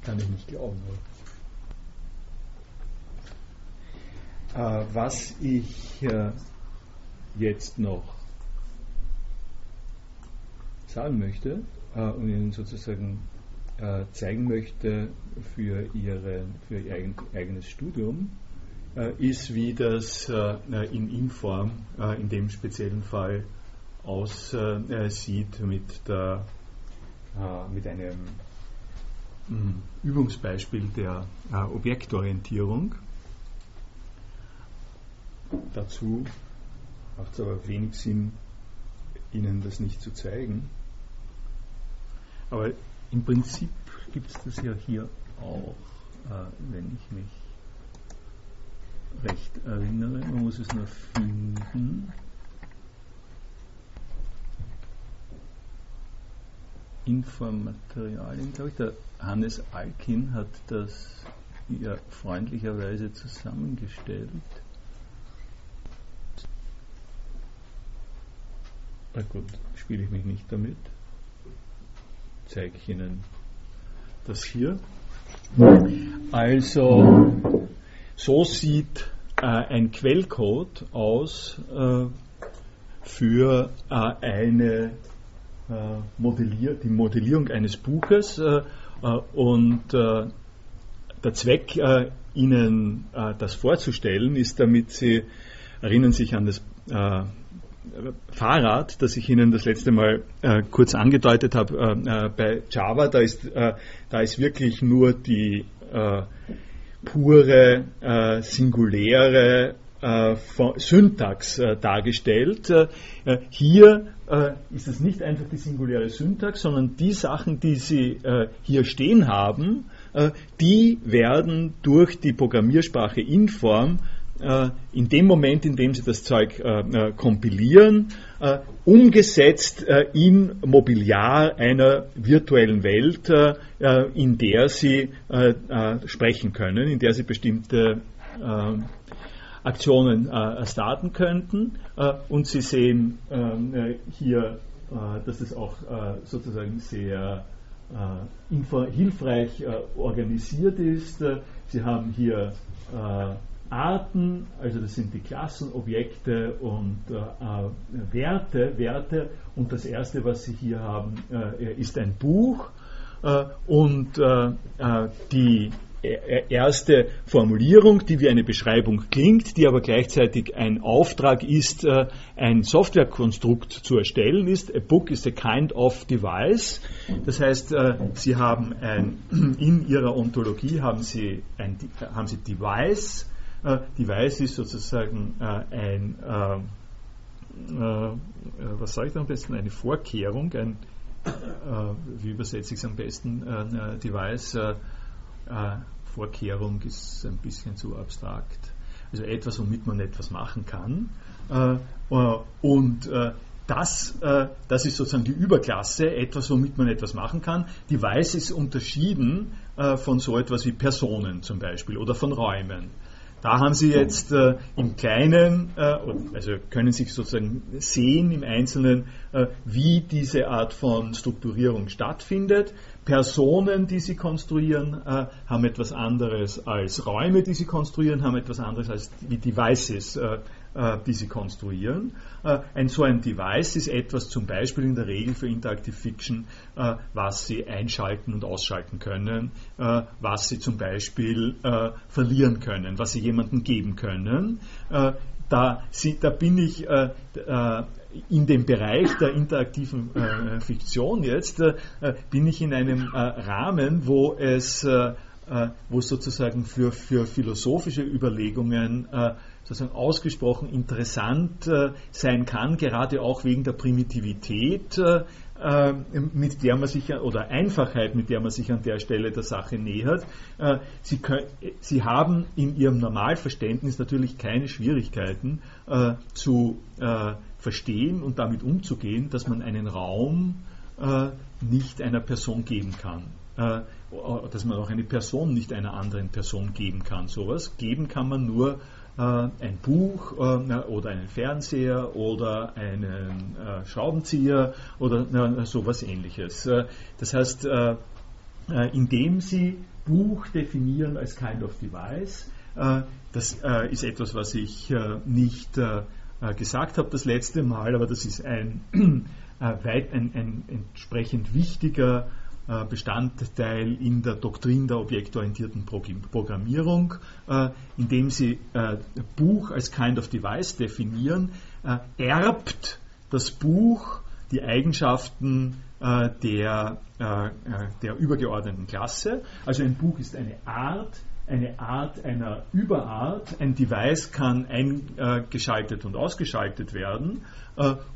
Kann ich nicht glauben. Äh, was ich äh, jetzt noch sagen möchte äh, und Ihnen sozusagen äh, zeigen möchte für, ihre, für ihr eigenes Studium, äh, ist, wie das äh, in Inform in dem speziellen Fall aussieht mit, der, mit einem Übungsbeispiel der Objektorientierung. Dazu macht es aber wenig Sinn, Ihnen das nicht zu zeigen. Aber im Prinzip gibt es das ja hier auch, äh, wenn ich mich recht erinnere. Man muss es nur finden. Infomaterialien, glaube ich. Der Hannes Alkin hat das ja freundlicherweise zusammengestellt. Na gut, spiele ich mich nicht damit. Zeige ich Ihnen das hier. Also, so sieht äh, ein Quellcode aus äh, für äh, eine äh, Modellier die Modellierung eines Buches äh, äh, und der Zweck, Ihnen das vorzustellen, ist, damit Sie erinnern sich an das Fahrrad, das ich Ihnen das letzte Mal äh, kurz angedeutet habe, äh, äh, bei Java, da ist, äh, da ist wirklich nur die äh, pure, singuläre Syntax dargestellt. hier ist es nicht einfach die singuläre Syntax, sondern die Sachen, die Sie hier stehen haben, die werden durch die Programmiersprache Inform in dem Moment, in dem sie das Zeug äh, äh, kompilieren, umgesetzt in Mobiliar einer virtuellen Welt, in der sie sprechen können, in der sie bestimmte Aktionen starten könnten. und Sie sehen hier, dass es auch sozusagen sehr hilfreich organisiert ist. Sie haben hier Arten, also das sind die Klassen, Objekte und äh, äh, Werte, Werte. Und das erste, was Sie hier haben, äh, ist ein Buch. Äh, und äh, äh, die erste Formulierung, die wie eine Beschreibung klingt, die aber gleichzeitig ein Auftrag ist, ein Softwarekonstrukt zu erstellen, ist, a book is a kind of device. Das heißt, Sie haben ein, in Ihrer Ontologie haben Sie ein, haben Sie Device, äh, Device ist sozusagen äh, ein, äh, was sage ich da am besten, eine Vorkehrung, ein, wie übersetze ich es am besten, Device, Vorkehrung ist ein bisschen zu abstrakt. Also etwas, womit man etwas machen kann. und das, das ist sozusagen die Überklasse, etwas, womit man etwas machen kann. Device ist unterschieden von so etwas wie Personen zum Beispiel oder von Räumen. Da haben Sie jetzt äh, im Kleinen, äh, also können sich sozusagen sehen im Einzelnen, äh, wie diese Art von Strukturierung stattfindet. Personen, die Sie konstruieren, äh, haben etwas anderes als Räume, die Sie konstruieren, haben etwas anderes als wie Devices, äh, die Sie konstruieren. Äh, ein so ein Device ist etwas zum Beispiel in der Regel für Interactive Fiction, äh, was Sie einschalten und ausschalten können, was Sie zum Beispiel verlieren können, was Sie jemandem geben können. Da, sie, da, bin ich äh, in dem Bereich der interaktiven äh, Fiktion jetzt, äh, bin ich in einem Rahmen, wo es wo sozusagen für, für philosophische Überlegungen sozusagen ausgesprochen interessant äh, sein kann, gerade auch wegen der Primitivität, äh, äh, mit der man sich oder Einfachheit, mit der man sich an der Stelle der Sache nähert. Sie, können, Sie haben in Ihrem Normalverständnis natürlich keine Schwierigkeiten zu verstehen und damit umzugehen, dass man einen Raum nicht einer Person geben kann dass man auch eine Person nicht einer anderen Person geben kann. Sowas geben kann man nur ein Buch äh, oder einen Fernseher oder einen äh, Schraubenzieher oder sowas ähnliches. Das heißt, indem Sie Buch definieren als Kind of Device, das ist etwas, was ich nicht gesagt habe das letzte Mal, aber das ist ein, ein, ein entsprechend wichtiger äh, Bestandteil in der Doktrin der objektorientierten Programmierung, äh, indem sie äh, Buch als Kind of Device definieren, erbt das Buch die Eigenschaften der, der übergeordneten Klasse. Also ein Buch ist eine Art, eine Art einer Überart. Ein Device kann eingeschaltet und ausgeschaltet werden.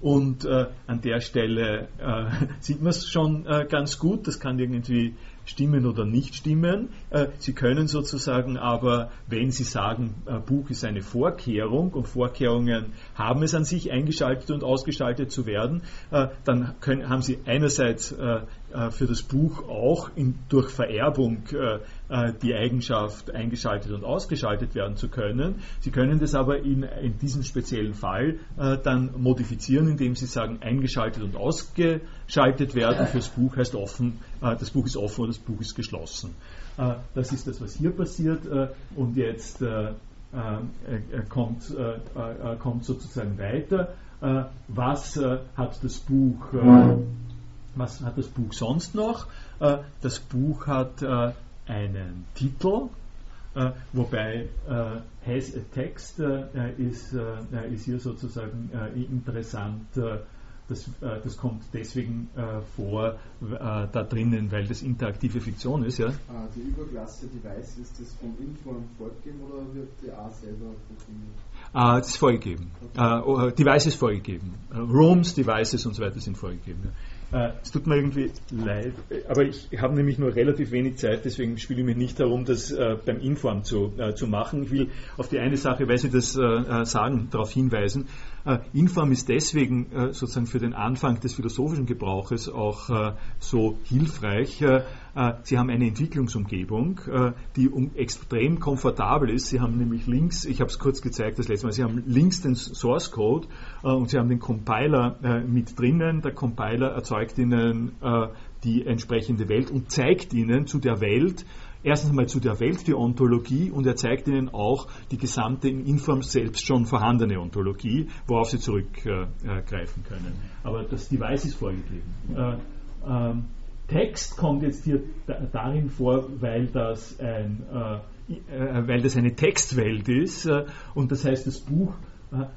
Und an der Stelle sieht man es schon ganz gut. Das kann irgendwie stimmen oder nicht stimmen. Äh, Sie können sozusagen aber, wenn Sie sagen, äh, Buch ist eine Vorkehrung und Vorkehrungen haben es an sich, eingeschaltet und ausgeschaltet zu werden, äh, dann können, haben Sie einerseits für das Buch auch in, durch Vererbung die Eigenschaft, eingeschaltet und ausgeschaltet werden zu können. Sie können das aber in, in diesem speziellen Fall dann modifizieren, indem Sie sagen, eingeschaltet und ausgeschaltet werden fürs Buch heißt offen, das Buch ist offen oder das Buch ist geschlossen. Äh, das ist das, was hier passiert. Äh, und jetzt äh, kommt, kommt sozusagen weiter. Was hat das Buch? Was hat das Buch sonst noch? Das Buch hat einen Titel, Uh, wobei has a text ist, ist, hier sozusagen interessant das, äh, das kommt deswegen äh, vor äh, da drinnen, weil das interaktive Fiktion ist. Ja? Ah, die Überklasse Device, ist das vom Inform vorgegeben oder wird die A selber programmiert? Ah, das ist vorgegeben. Okay. Uh, Device ist vorgegeben. Rooms, Devices und so weiter sind vorgegeben. Äh, es tut mir irgendwie leid, aber ich habe nämlich nur relativ wenig Zeit, deswegen spiele ich mich nicht darum, das äh, beim Inform zu, äh, zu machen. Ich will auf die eine Sache, weil Sie das äh, äh, sagen, darauf hinweisen. Äh, Inform ist deswegen sozusagen für den Anfang des philosophischen Gebrauches auch so hilfreich. Sie haben eine Entwicklungsumgebung, die um, extrem komfortabel ist. Sie haben nämlich links, ich habe es kurz gezeigt das letzte Mal, Sie haben links den Source Code und Sie haben den Compiler mit drinnen. Der Compiler erzeugt ihnen äh, die entsprechende Welt und zeigt ihnen zu der Welt, erstens einmal zu der Welt die Ontologie und er zeigt ihnen auch die gesamte in Inform selbst schon vorhandene Ontologie, worauf sie zurückgreifen äh, können. Aber das Device ist vorgegeben. Äh, Text kommt jetzt hier darin vor, weil das, ein, äh, äh, weil das eine Textwelt ist äh, und das heißt, das Buch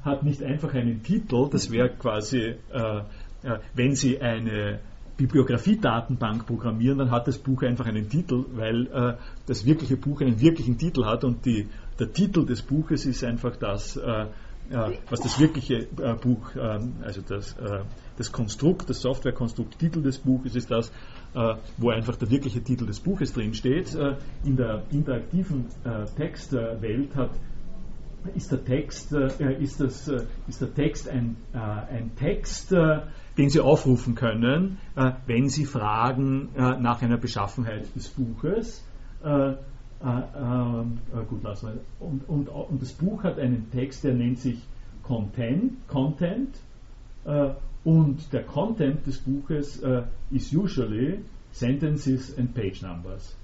hat nicht einfach einen Titel, das wäre quasi wenn Sie eine Bibliografie-Datenbank programmieren, dann hat das Buch einfach einen Titel, weil äh, das wirkliche Buch einen wirklichen Titel hat und die, der Titel des Buches ist einfach das, äh, äh, was das wirkliche äh, Buch, ähm, also das, äh, das Konstrukt, das Softwarekonstrukt, Titel des Buches ist das, äh, wo einfach der wirkliche Titel des Buches drin steht. in der interaktiven Textwelt hat ist der Text, äh, ist, äh, ist der Text ein, äh, ein Text, den Sie aufrufen können, wenn Sie fragen nach einer Beschaffenheit des Buches. gut, lassen wir. Und, und, und das Buch hat einen Text, der nennt sich Content, Content und der Content des Buches ist usually sentences and page numbers.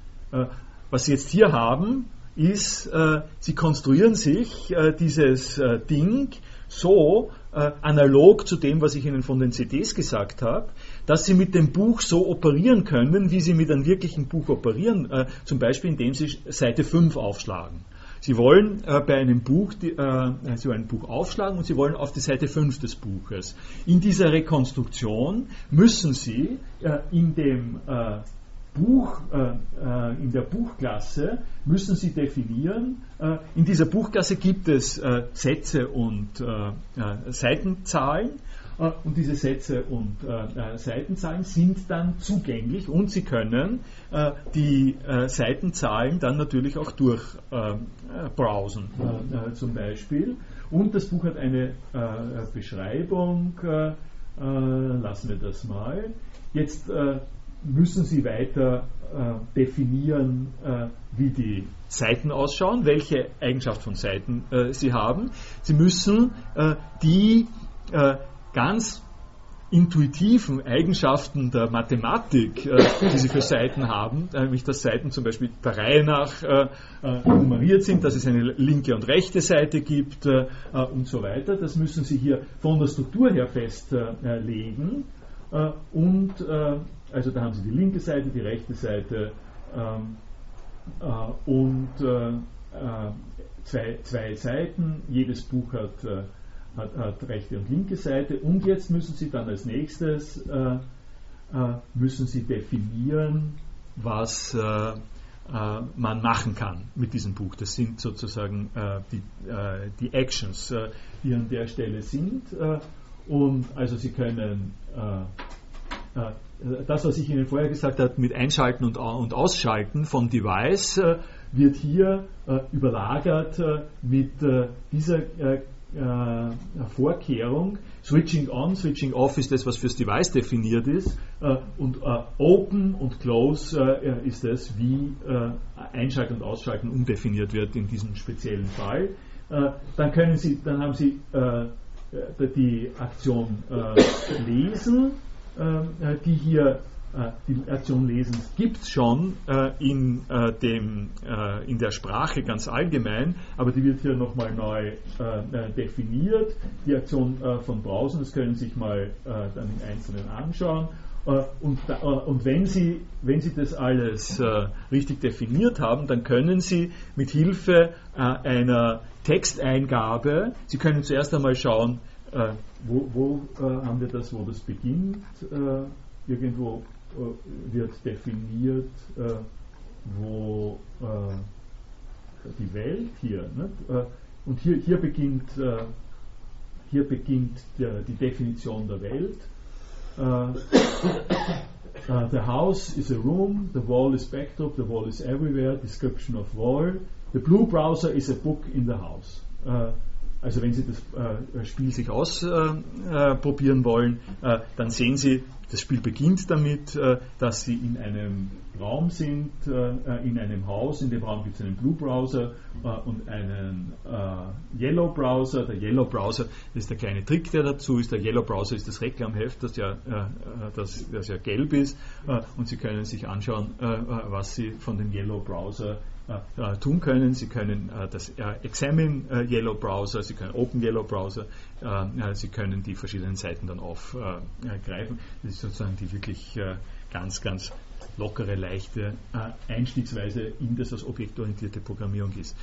was Sie jetzt hier haben, ist, äh, sie konstruieren sich äh, dieses äh, Ding so äh, analog zu dem, was ich Ihnen von den CDs gesagt habe, dass Sie mit dem Buch so operieren können, wie Sie mit einem wirklichen Buch operieren, äh, zum Beispiel indem Sie Seite 5 aufschlagen. Sie wollen äh, bei einem Buch, die, äh, Sie wollen ein Buch aufschlagen und Sie wollen auf die Seite 5 des Buches. In dieser Rekonstruktion müssen Sie äh, in dem Buch, äh, äh, in der Buchklasse müssen Sie definieren, äh, in dieser Buchklasse gibt es äh, Sätze und äh, äh, Seitenzahlen und diese Sätze und Seitenzahlen sind dann zugänglich und Sie können die Seitenzahlen dann natürlich auch durchbrowsen zum Beispiel. Und das Buch hat eine Beschreibung, lassen wir das mal. Jetzt müssen Sie weiter äh, definieren, äh, wie die Seiten ausschauen, welche Eigenschaft von Seiten äh, Sie haben. Sie müssen äh, die äh, ganz intuitiven Eigenschaften der Mathematik, äh, die Sie für Seiten haben, nämlich dass Seiten zum Beispiel der Reihe nach nummeriert sind, dass es eine linke und rechte Seite gibt und so weiter. Das müssen Sie hier von der Struktur her festlegen und also da haben Sie die linke Seite, die rechte Seite ähm, äh, und äh, äh, zwei, zwei Seiten. Jedes Buch hat, äh, hat, hat, rechte und linke Seite. Und jetzt müssen Sie dann als nächstes äh, müssen Sie definieren, was man machen kann mit diesem Buch. Das sind sozusagen die, die Actions, die an der Stelle sind. und also Sie können das, was ich Ihnen vorher gesagt habe, mit Einschalten und, und Ausschalten vom Device, wird hier überlagert mit dieser Vorkehrung. Switching on, switching off ist das, was fürs Device definiert ist. und open und close ist das, wie Einschalten und Ausschalten undefiniert wird in diesem speziellen Fall. dann, können Sie, dann haben Sie die Aktion lesen äh, die hier äh, die Aktion lesen gibt es schon äh, in, dem, in der Sprache ganz allgemein, aber die wird hier nochmal neu definiert. Die Aktion von Browsen, das können Sie sich mal dann im Einzelnen anschauen. Und, und, wenn, Sie, wenn Sie das alles richtig definiert haben, dann können Sie mit Hilfe einer Texteingabe, Sie können zuerst einmal schauen, äh, wo, wo äh, haben wir das, wo das beginnt? Äh, irgendwo äh, wird definiert, äh, wo äh, die Welt hier, nicht? und hier, hier beginnt, hier beginnt der, die Definition der Welt. The house is a room, the wall is backdrop, the wall is everywhere, description of wall. The blue browser is a book in the house. Also wenn Sie das äh, Spiel sich ausprobieren äh, wollen, äh, dann sehen Sie, das Spiel beginnt damit, äh, dass Sie in einem Raum sind, äh, in einem Haus. In dem Raum gibt es einen Blue Browser äh, und einen Yellow Browser. Der Yellow Browser ist der kleine Trick, der dazu ist. Der Yellow Browser ist das Reklamheft, das ja, das, das ja gelb ist. und Sie können sich anschauen, was Sie von dem Yellow Browser äh, tun können. Sie können äh, das äh, Examine Yellow Browser, Sie können Open Yellow Browser, Sie können die verschiedenen Seiten dann aufgreifen. Das ist sozusagen die wirklich ganz, ganz lockere, leichte Einstiegsweise in das, was objektorientierte Programmierung ist.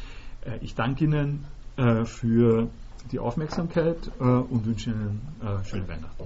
ich danke Ihnen für die Aufmerksamkeit und wünsche Ihnen schöne Weihnachten.